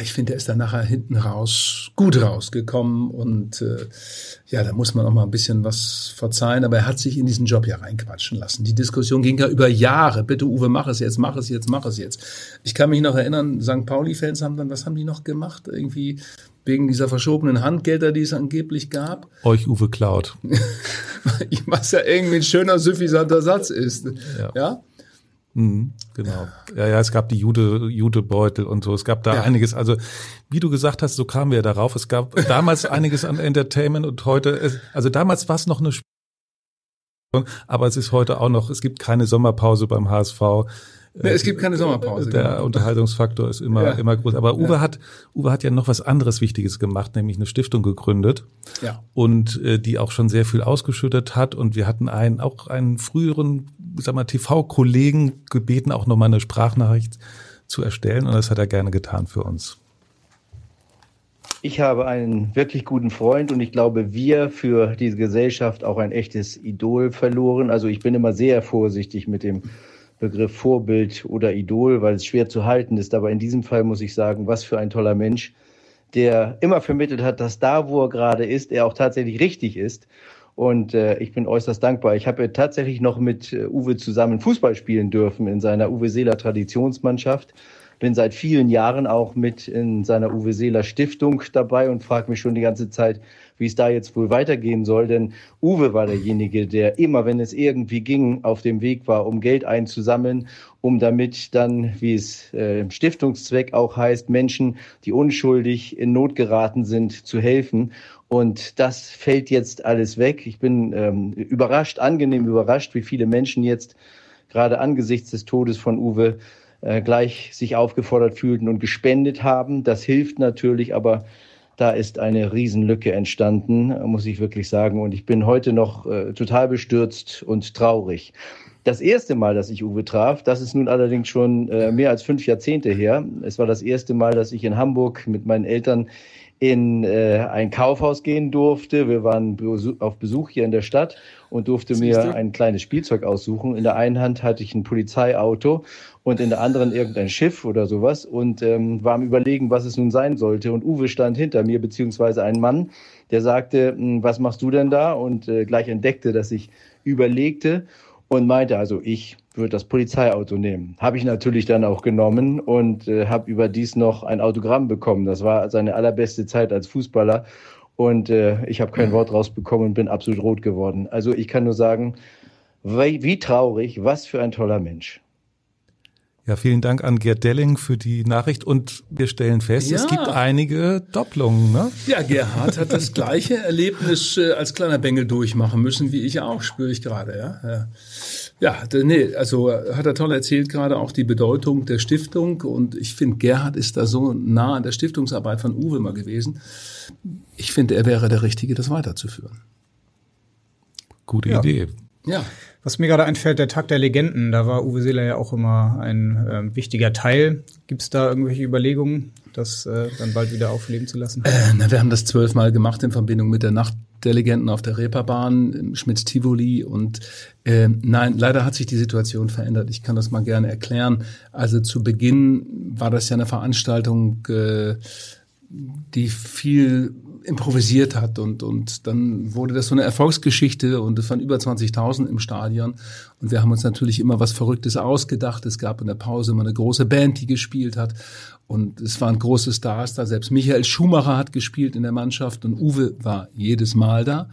ich finde, er ist dann nachher hinten raus gut rausgekommen und äh, ja, da muss man auch mal ein bisschen was verzeihen, aber er hat sich in diesen Job ja reinquatschen lassen. Die Diskussion ging ja über Jahre. Bitte Uwe, mach es jetzt, mach es jetzt, mach es jetzt. Ich kann mich noch erinnern, St. Pauli-Fans haben dann, was haben die noch gemacht? Irgendwie wegen dieser verschobenen Handgelder, die es angeblich gab.
Euch Uwe klaut. <laughs>
Was ja irgendwie ein schöner, suffisanter Satz ist. Ja. ja?
Mhm, genau. Ja, ja, es gab die Jude, Judebeutel und so. Es gab da ja. einiges. Also, wie du gesagt hast, so kamen wir ja darauf. Es gab damals einiges an Entertainment und heute, also damals war es noch eine aber es ist heute auch noch, es gibt keine Sommerpause beim HSV.
Nee, es gibt keine Sommerpause.
Der genau. Unterhaltungsfaktor ist immer, ja. immer groß. Aber Uwe ja. hat, Uwe hat ja noch was anderes Wichtiges gemacht, nämlich eine Stiftung gegründet.
Ja.
Und äh, die auch schon sehr viel ausgeschüttet hat. Und wir hatten einen, auch einen früheren, sag mal, TV-Kollegen gebeten, auch nochmal eine Sprachnachricht zu erstellen. Und das hat er gerne getan für uns.
Ich habe einen wirklich guten Freund und ich glaube, wir für diese Gesellschaft auch ein echtes Idol verloren. Also ich bin immer sehr vorsichtig mit dem Begriff Vorbild oder Idol, weil es schwer zu halten ist. Aber in diesem Fall muss ich sagen, was für ein toller Mensch, der immer vermittelt hat, dass da, wo er gerade ist, er auch tatsächlich richtig ist. Und äh, ich bin äußerst dankbar. Ich habe tatsächlich noch mit äh, Uwe zusammen Fußball spielen dürfen in seiner Uwe Seeler Traditionsmannschaft. Bin seit vielen Jahren auch mit in seiner Uwe Seeler Stiftung dabei und frage mich schon die ganze Zeit, wie es da jetzt wohl weitergehen soll. Denn Uwe war derjenige, der immer, wenn es irgendwie ging, auf dem Weg war, um Geld einzusammeln, um damit dann, wie es äh, im Stiftungszweck auch heißt, Menschen, die unschuldig in Not geraten sind, zu helfen. Und das fällt jetzt alles weg. Ich bin ähm, überrascht, angenehm überrascht, wie viele Menschen jetzt gerade angesichts des Todes von Uwe äh, gleich sich aufgefordert fühlten und gespendet haben. Das hilft natürlich, aber da ist eine Riesenlücke entstanden, muss ich wirklich sagen. Und ich bin heute noch äh, total bestürzt und traurig. Das erste Mal, dass ich Uwe traf, das ist nun allerdings schon äh, mehr als fünf Jahrzehnte her. Es war das erste Mal, dass ich in Hamburg mit meinen Eltern in äh, ein Kaufhaus gehen durfte. Wir waren auf Besuch hier in der Stadt und durfte mir ein kleines Spielzeug aussuchen. In der einen Hand hatte ich ein Polizeiauto und in der anderen irgendein Schiff oder sowas und ähm, war am Überlegen, was es nun sein sollte. Und Uwe stand hinter mir, beziehungsweise ein Mann, der sagte, hm, was machst du denn da? Und äh, gleich entdeckte, dass ich überlegte und meinte, also ich würde das Polizeiauto nehmen. Habe ich natürlich dann auch genommen und äh, habe überdies noch ein Autogramm bekommen. Das war seine allerbeste Zeit als Fußballer und äh, ich habe kein Wort rausbekommen und bin absolut rot geworden. Also ich kann nur sagen, wie, wie traurig, was für ein toller Mensch.
Ja, vielen Dank an Gerd Delling für die Nachricht und wir stellen fest, ja. es gibt einige Doppelungen. Ne?
Ja, Gerhard hat das gleiche Erlebnis äh, als kleiner Bengel durchmachen müssen, wie ich auch, spüre ich gerade. Ja, ja. ja nee, also hat er toll erzählt gerade auch die Bedeutung der Stiftung und ich finde, Gerhard ist da so nah an der Stiftungsarbeit von Uwe mal gewesen. Ich finde, er wäre der Richtige, das weiterzuführen.
Gute ja. Idee.
Ja. Was mir gerade einfällt, der Tag der Legenden, da war Uwe Seeler ja auch immer ein äh, wichtiger Teil. Gibt es da irgendwelche Überlegungen, das äh, dann bald wieder aufleben zu lassen?
Äh, na, wir haben das zwölfmal gemacht in Verbindung mit der Nacht der Legenden auf der Reeperbahn, im Schmitz Tivoli und äh, nein, leider hat sich die Situation verändert. Ich kann das mal gerne erklären. Also zu Beginn war das ja eine Veranstaltung, äh, die viel improvisiert hat und, und dann wurde das so eine Erfolgsgeschichte und es waren über 20.000 im Stadion und wir haben uns natürlich immer was Verrücktes ausgedacht. Es gab in der Pause immer eine große Band, die gespielt hat und es waren große Stars da. Selbst Michael Schumacher hat gespielt in der Mannschaft und Uwe war jedes Mal da.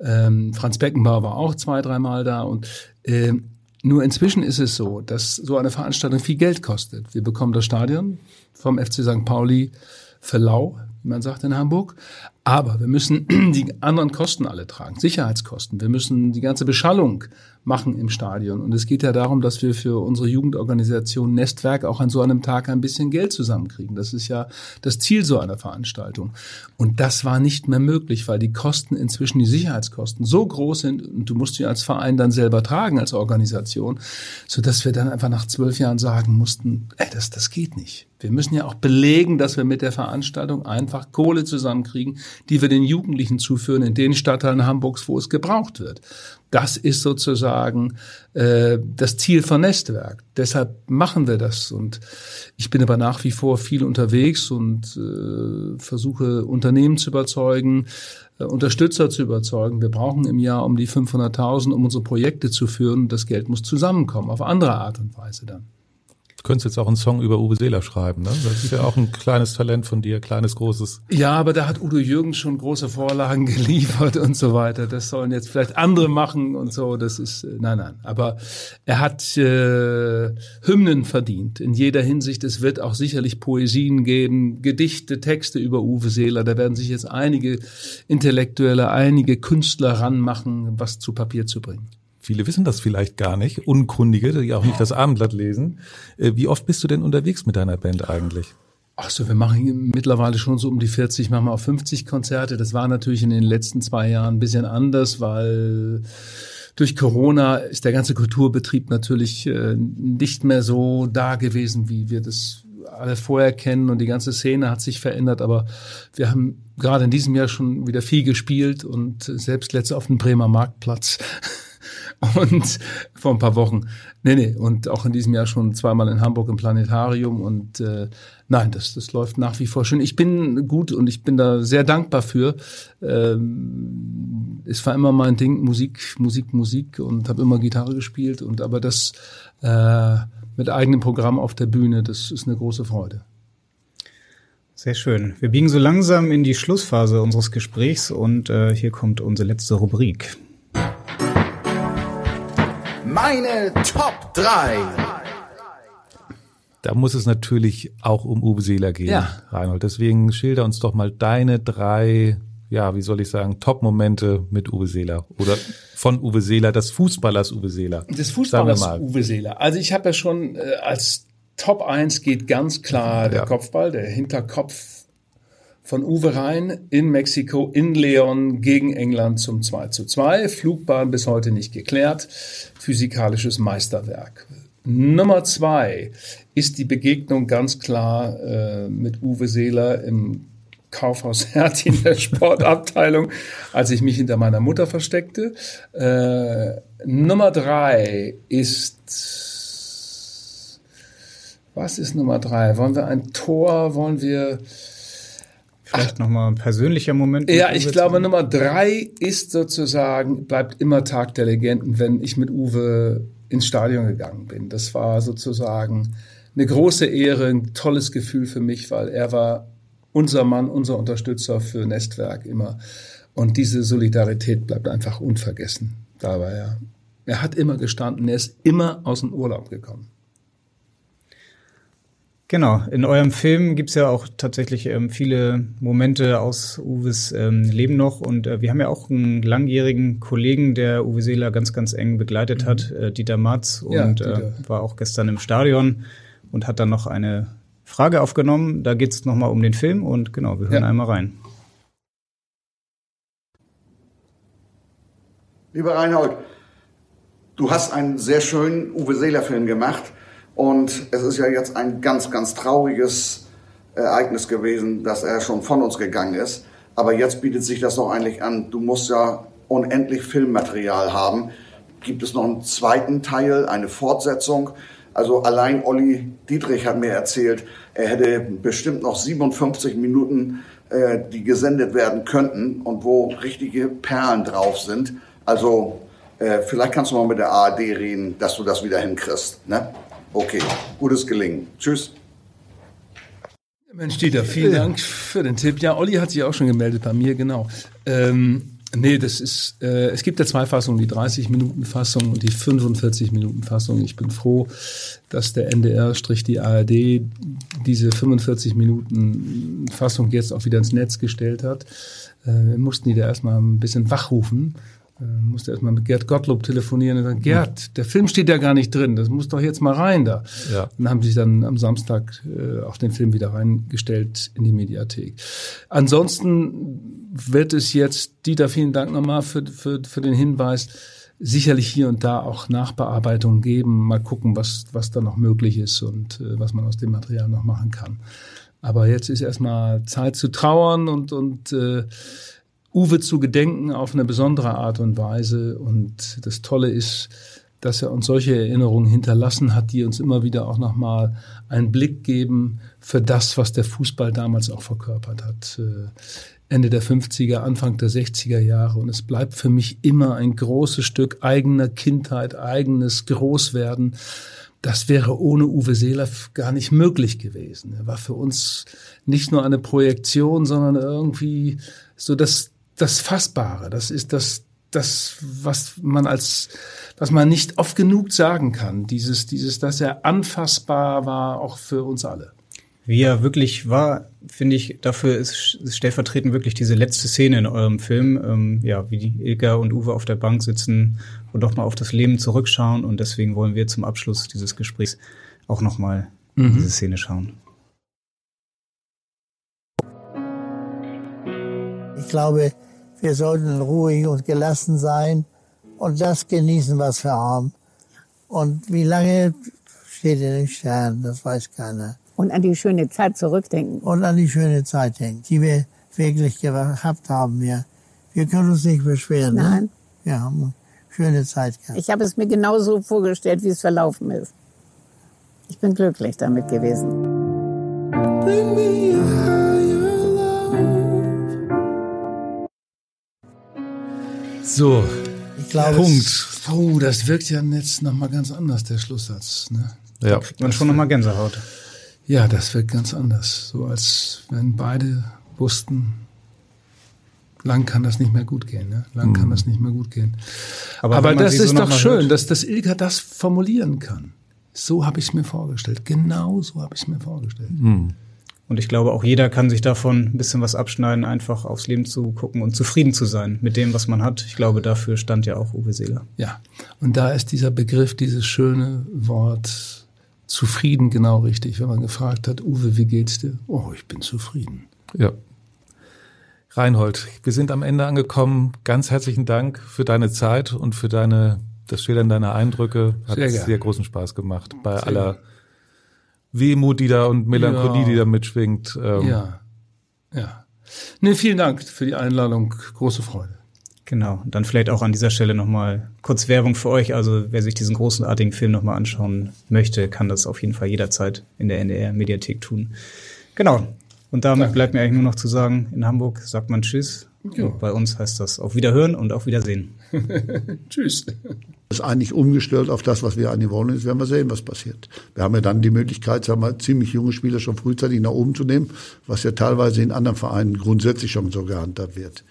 Ähm, Franz Beckenbauer war auch zwei, dreimal da und ähm, nur inzwischen ist es so, dass so eine Veranstaltung viel Geld kostet. Wir bekommen das Stadion vom FC St. Pauli für lau wie man sagt in Hamburg. Aber wir müssen <clears throat> die anderen Kosten alle tragen, Sicherheitskosten. Wir müssen die ganze Beschallung machen im Stadion. Und es geht ja darum, dass wir für unsere Jugendorganisation Nestwerk auch an so einem Tag ein bisschen Geld zusammenkriegen. Das ist ja das Ziel so einer Veranstaltung. Und das war nicht mehr möglich, weil die Kosten inzwischen, die Sicherheitskosten so groß sind und du musst die als Verein dann selber tragen, als Organisation, so dass wir dann einfach nach zwölf Jahren sagen mussten, ey, das, das geht nicht. Wir müssen ja auch belegen, dass wir mit der Veranstaltung einfach Kohle zusammenkriegen, die wir den Jugendlichen zuführen in den Stadtteilen Hamburgs, wo es gebraucht wird. Das ist sozusagen äh, das Ziel von Nestwerk. Deshalb machen wir das. Und ich bin aber nach wie vor viel unterwegs und äh, versuche Unternehmen zu überzeugen, äh, Unterstützer zu überzeugen. Wir brauchen im Jahr um die 500.000, um unsere Projekte zu führen. Das Geld muss zusammenkommen, auf andere Art und Weise dann
könntest jetzt auch einen Song über Uwe Seeler schreiben, ne? Das ist ja auch ein kleines Talent von dir, kleines, großes.
Ja, aber da hat Udo Jürgens schon große Vorlagen <laughs> geliefert und so weiter. Das sollen jetzt vielleicht andere machen und so. Das ist, äh, nein, nein. Aber er hat äh, Hymnen verdient in jeder Hinsicht. Es wird auch sicherlich Poesien geben, Gedichte, Texte über Uwe Seeler. Da werden sich jetzt einige Intellektuelle, einige Künstler ranmachen, was zu Papier zu bringen.
Viele wissen das vielleicht gar nicht, Unkundige, die auch nicht das Abendblatt lesen. Äh, wie oft bist du denn unterwegs mit deiner Band eigentlich?
Ach so, wir machen mittlerweile schon so um die 40, machen wir auch 50 Konzerte. Das war natürlich in den letzten zwei Jahren ein bisschen anders, weil durch Corona ist der ganze Kulturbetrieb natürlich äh, nicht mehr so da gewesen, wie wir das alle vorher kennen und die ganze Szene hat sich verändert, aber wir haben gerade in diesem Jahr schon wieder viel gespielt und selbst letzte auf dem Bremer Marktplatz <laughs> <laughs> und vor ein paar Wochen. Nee, nee, und auch in diesem Jahr schon zweimal in Hamburg im Planetarium und äh, nein, das, das läuft nach wie vor schön. Ich bin gut und ich bin da sehr dankbar für. Ähm, es war immer mein Ding, Musik, Musik, Musik und habe immer Gitarre gespielt und aber das äh, mit eigenem Programm auf der Bühne, das ist eine große Freude.
Sehr schön. Wir biegen so langsam in die Schlussphase unseres Gesprächs und äh, hier kommt unsere letzte Rubrik.
Meine Top 3.
Da muss es natürlich auch um Uwe Seeler gehen, ja. Reinhold. Deswegen schilder uns doch mal deine drei, ja, wie soll ich sagen, Top-Momente mit Uwe Seeler oder von Uwe Seeler, des Fußballers Uwe Seeler.
Des Fußballers Uwe Seeler. Also ich habe ja schon äh, als Top 1 geht ganz klar der ja. Kopfball, der Hinterkopf von Uwe Rhein in Mexiko, in Leon gegen England zum 2 zu 2. Flugbahn bis heute nicht geklärt. Physikalisches Meisterwerk. Nummer zwei ist die Begegnung ganz klar äh, mit Uwe Seeler im Kaufhaus <laughs> Hertie in der Sportabteilung, als ich mich hinter meiner Mutter versteckte. Äh, Nummer drei ist, was ist Nummer drei? Wollen wir ein Tor? Wollen wir,
Vielleicht nochmal ein persönlicher Moment.
ja, ich glaube, Nummer drei ist sozusagen, bleibt immer Tag der Legenden, wenn ich mit Uwe ins Stadion gegangen bin. Das war sozusagen eine große Ehre, ein tolles Gefühl für mich, weil er war unser Mann, unser Unterstützer für Nestwerk immer. Und diese Solidarität bleibt einfach unvergessen. Da war er. Er hat immer gestanden, er ist immer aus dem Urlaub gekommen.
Genau, in eurem Film gibt's ja auch tatsächlich ähm, viele Momente aus Uwes ähm, Leben noch. Und äh, wir haben ja auch einen langjährigen Kollegen, der Uwe Seeler ganz, ganz eng begleitet hat, äh, Dieter Matz,
Mhm. Ja,
und
Dieter.
Äh, war auch gestern im Stadion und hat dann noch eine Frage aufgenommen. Da geht's noch nochmal um den Film und genau, wir hören
Ja.
einmal rein.
Lieber Reinhold, du hast einen sehr schönen Uwe Seeler-Film gemacht und es ist ja jetzt ein ganz, ganz trauriges Ereignis gewesen, dass er schon von uns gegangen ist. Aber jetzt bietet sich das doch eigentlich an. Du musst ja unendlich Filmmaterial haben. Gibt es noch einen zweiten Teil, eine Fortsetzung? Also allein Olli Dietrich hat mir erzählt, er hätte bestimmt noch 57 Minuten, äh, die gesendet werden könnten und wo richtige Perlen drauf sind. Also äh, vielleicht kannst du mal mit der ARD reden, dass du das wieder hinkriegst. Ne? Okay, gutes Gelingen. Tschüss.
Mensch, Dieter, vielen Dank für den Tipp. Ja, Olli hat sich auch schon gemeldet bei mir, genau. Ähm, nee, das ist, äh, es gibt ja zwei Fassungen, die 30-Minuten-Fassung und die 45-Minuten-Fassung. Ich bin froh, dass der NDR, strich die ARD, diese 45-Minuten-Fassung jetzt auch wieder ins Netz gestellt hat. Äh, wir mussten die da erstmal ein bisschen wachrufen. Äh, musste erstmal mit Gerd Gottlob telefonieren und sagen, Gerd, der Film steht ja gar nicht drin, das muss doch jetzt mal rein da.
Ja.
Und haben sich dann am Samstag äh, auch den Film wieder reingestellt in die Mediathek. Ansonsten wird es jetzt, Dieter, vielen Dank nochmal für, für, für den Hinweis, sicherlich hier und da auch Nachbearbeitungen geben, mal gucken, was, was da noch möglich ist und äh, was man aus dem Material noch machen kann. Aber jetzt ist erstmal Zeit zu trauern und, und äh, Uwe zu gedenken auf eine besondere Art und Weise. Und das Tolle ist, dass er uns solche Erinnerungen hinterlassen hat, die uns immer wieder auch nochmal einen Blick geben für das, was der Fußball damals auch verkörpert hat. Äh, Ende der 50er, Anfang der 60er Jahre. Und es bleibt für mich immer ein großes Stück eigener Kindheit, eigenes Großwerden. Das wäre ohne Uwe Seeler gar nicht möglich gewesen. Er war für uns nicht nur eine Projektion, sondern irgendwie so das, das Fassbare. Das ist das, das, was man als, was man nicht oft genug sagen kann. Dieses, dieses, dass er anfassbar war, auch für uns alle.
Wie er wirklich war, finde ich, dafür ist stellvertretend wirklich diese letzte Szene in eurem Film, ähm, ja, wie die Ilka und Uwe auf der Bank sitzen und doch mal auf das Leben zurückschauen. Und deswegen wollen wir zum Abschluss dieses Gesprächs auch noch mal in
Mhm.
diese Szene schauen.
Ich glaube, wir sollten ruhig und gelassen sein und das genießen, was wir haben. Und wie lange steht in den Sternen, das weiß keiner.
Und an die schöne Zeit zurückdenken.
Und an die schöne Zeit denken, die wir wirklich gehabt haben. Wir, wir können uns nicht beschweren.
Nein.
Ne? Wir haben eine schöne Zeit gehabt.
Ich habe es mir genauso vorgestellt, wie es verlaufen ist. Ich bin glücklich damit gewesen.
So,
Ich glaube,
Punkt. Puh, das wirkt ja jetzt nochmal ganz anders, der Schlusssatz. Ne?
Ja.
Kriegt man schon noch mal Gänsehaut.
Ja, das wirkt ganz anders. So als wenn beide wussten, lang kann das nicht mehr gut gehen. Ne? Lang kann das nicht mehr gut gehen.
Aber
Aber, das
so
ist
noch
doch schön,
hört-
dass das Ilka das formulieren kann. So habe ich es mir vorgestellt. Genau so habe ich es mir vorgestellt.
Und ich glaube, auch jeder kann sich davon ein bisschen was abschneiden, einfach aufs Leben zu gucken und zufrieden zu sein mit dem, was man hat. Ich glaube, dafür stand ja auch Uwe Seeler.
Ja, und da ist dieser Begriff, dieses schöne Wort zufrieden genau richtig. Wenn man gefragt hat, Uwe, wie geht's dir? Oh, ich bin zufrieden.
Ja. Reinhold, wir sind am Ende angekommen. Ganz herzlichen Dank für deine Zeit und für deine, das Schildern deiner Eindrücke. Hat
Sehr
sehr, großen Spaß gemacht. Bei
Sehr
aller
gern.
Wehmut, die da und Melancholie,
Ja.
die da mitschwingt. Ähm,
Ja, ja. Nee, vielen Dank für die Einladung. Große Freude.
Genau. Und dann vielleicht auch an dieser Stelle nochmal kurz Werbung für euch. Also wer sich diesen großartigen Film nochmal anschauen möchte, kann das auf jeden Fall jederzeit in der NDR-Mediathek tun. Genau. Und damit Danke. bleibt mir eigentlich nur noch zu sagen, in Hamburg sagt man Tschüss. Ja. bei uns heißt das auf Wiederhören und auf Wiedersehen. <laughs>
Tschüss.
Das ist eigentlich umgestellt auf das, was wir eigentlich wollen. Jetzt werden wir sehen, was passiert. Wir haben ja dann die Möglichkeit, sagen wir, ziemlich junge Spieler schon frühzeitig nach oben zu nehmen, was ja teilweise in anderen Vereinen grundsätzlich schon so gehandhabt wird.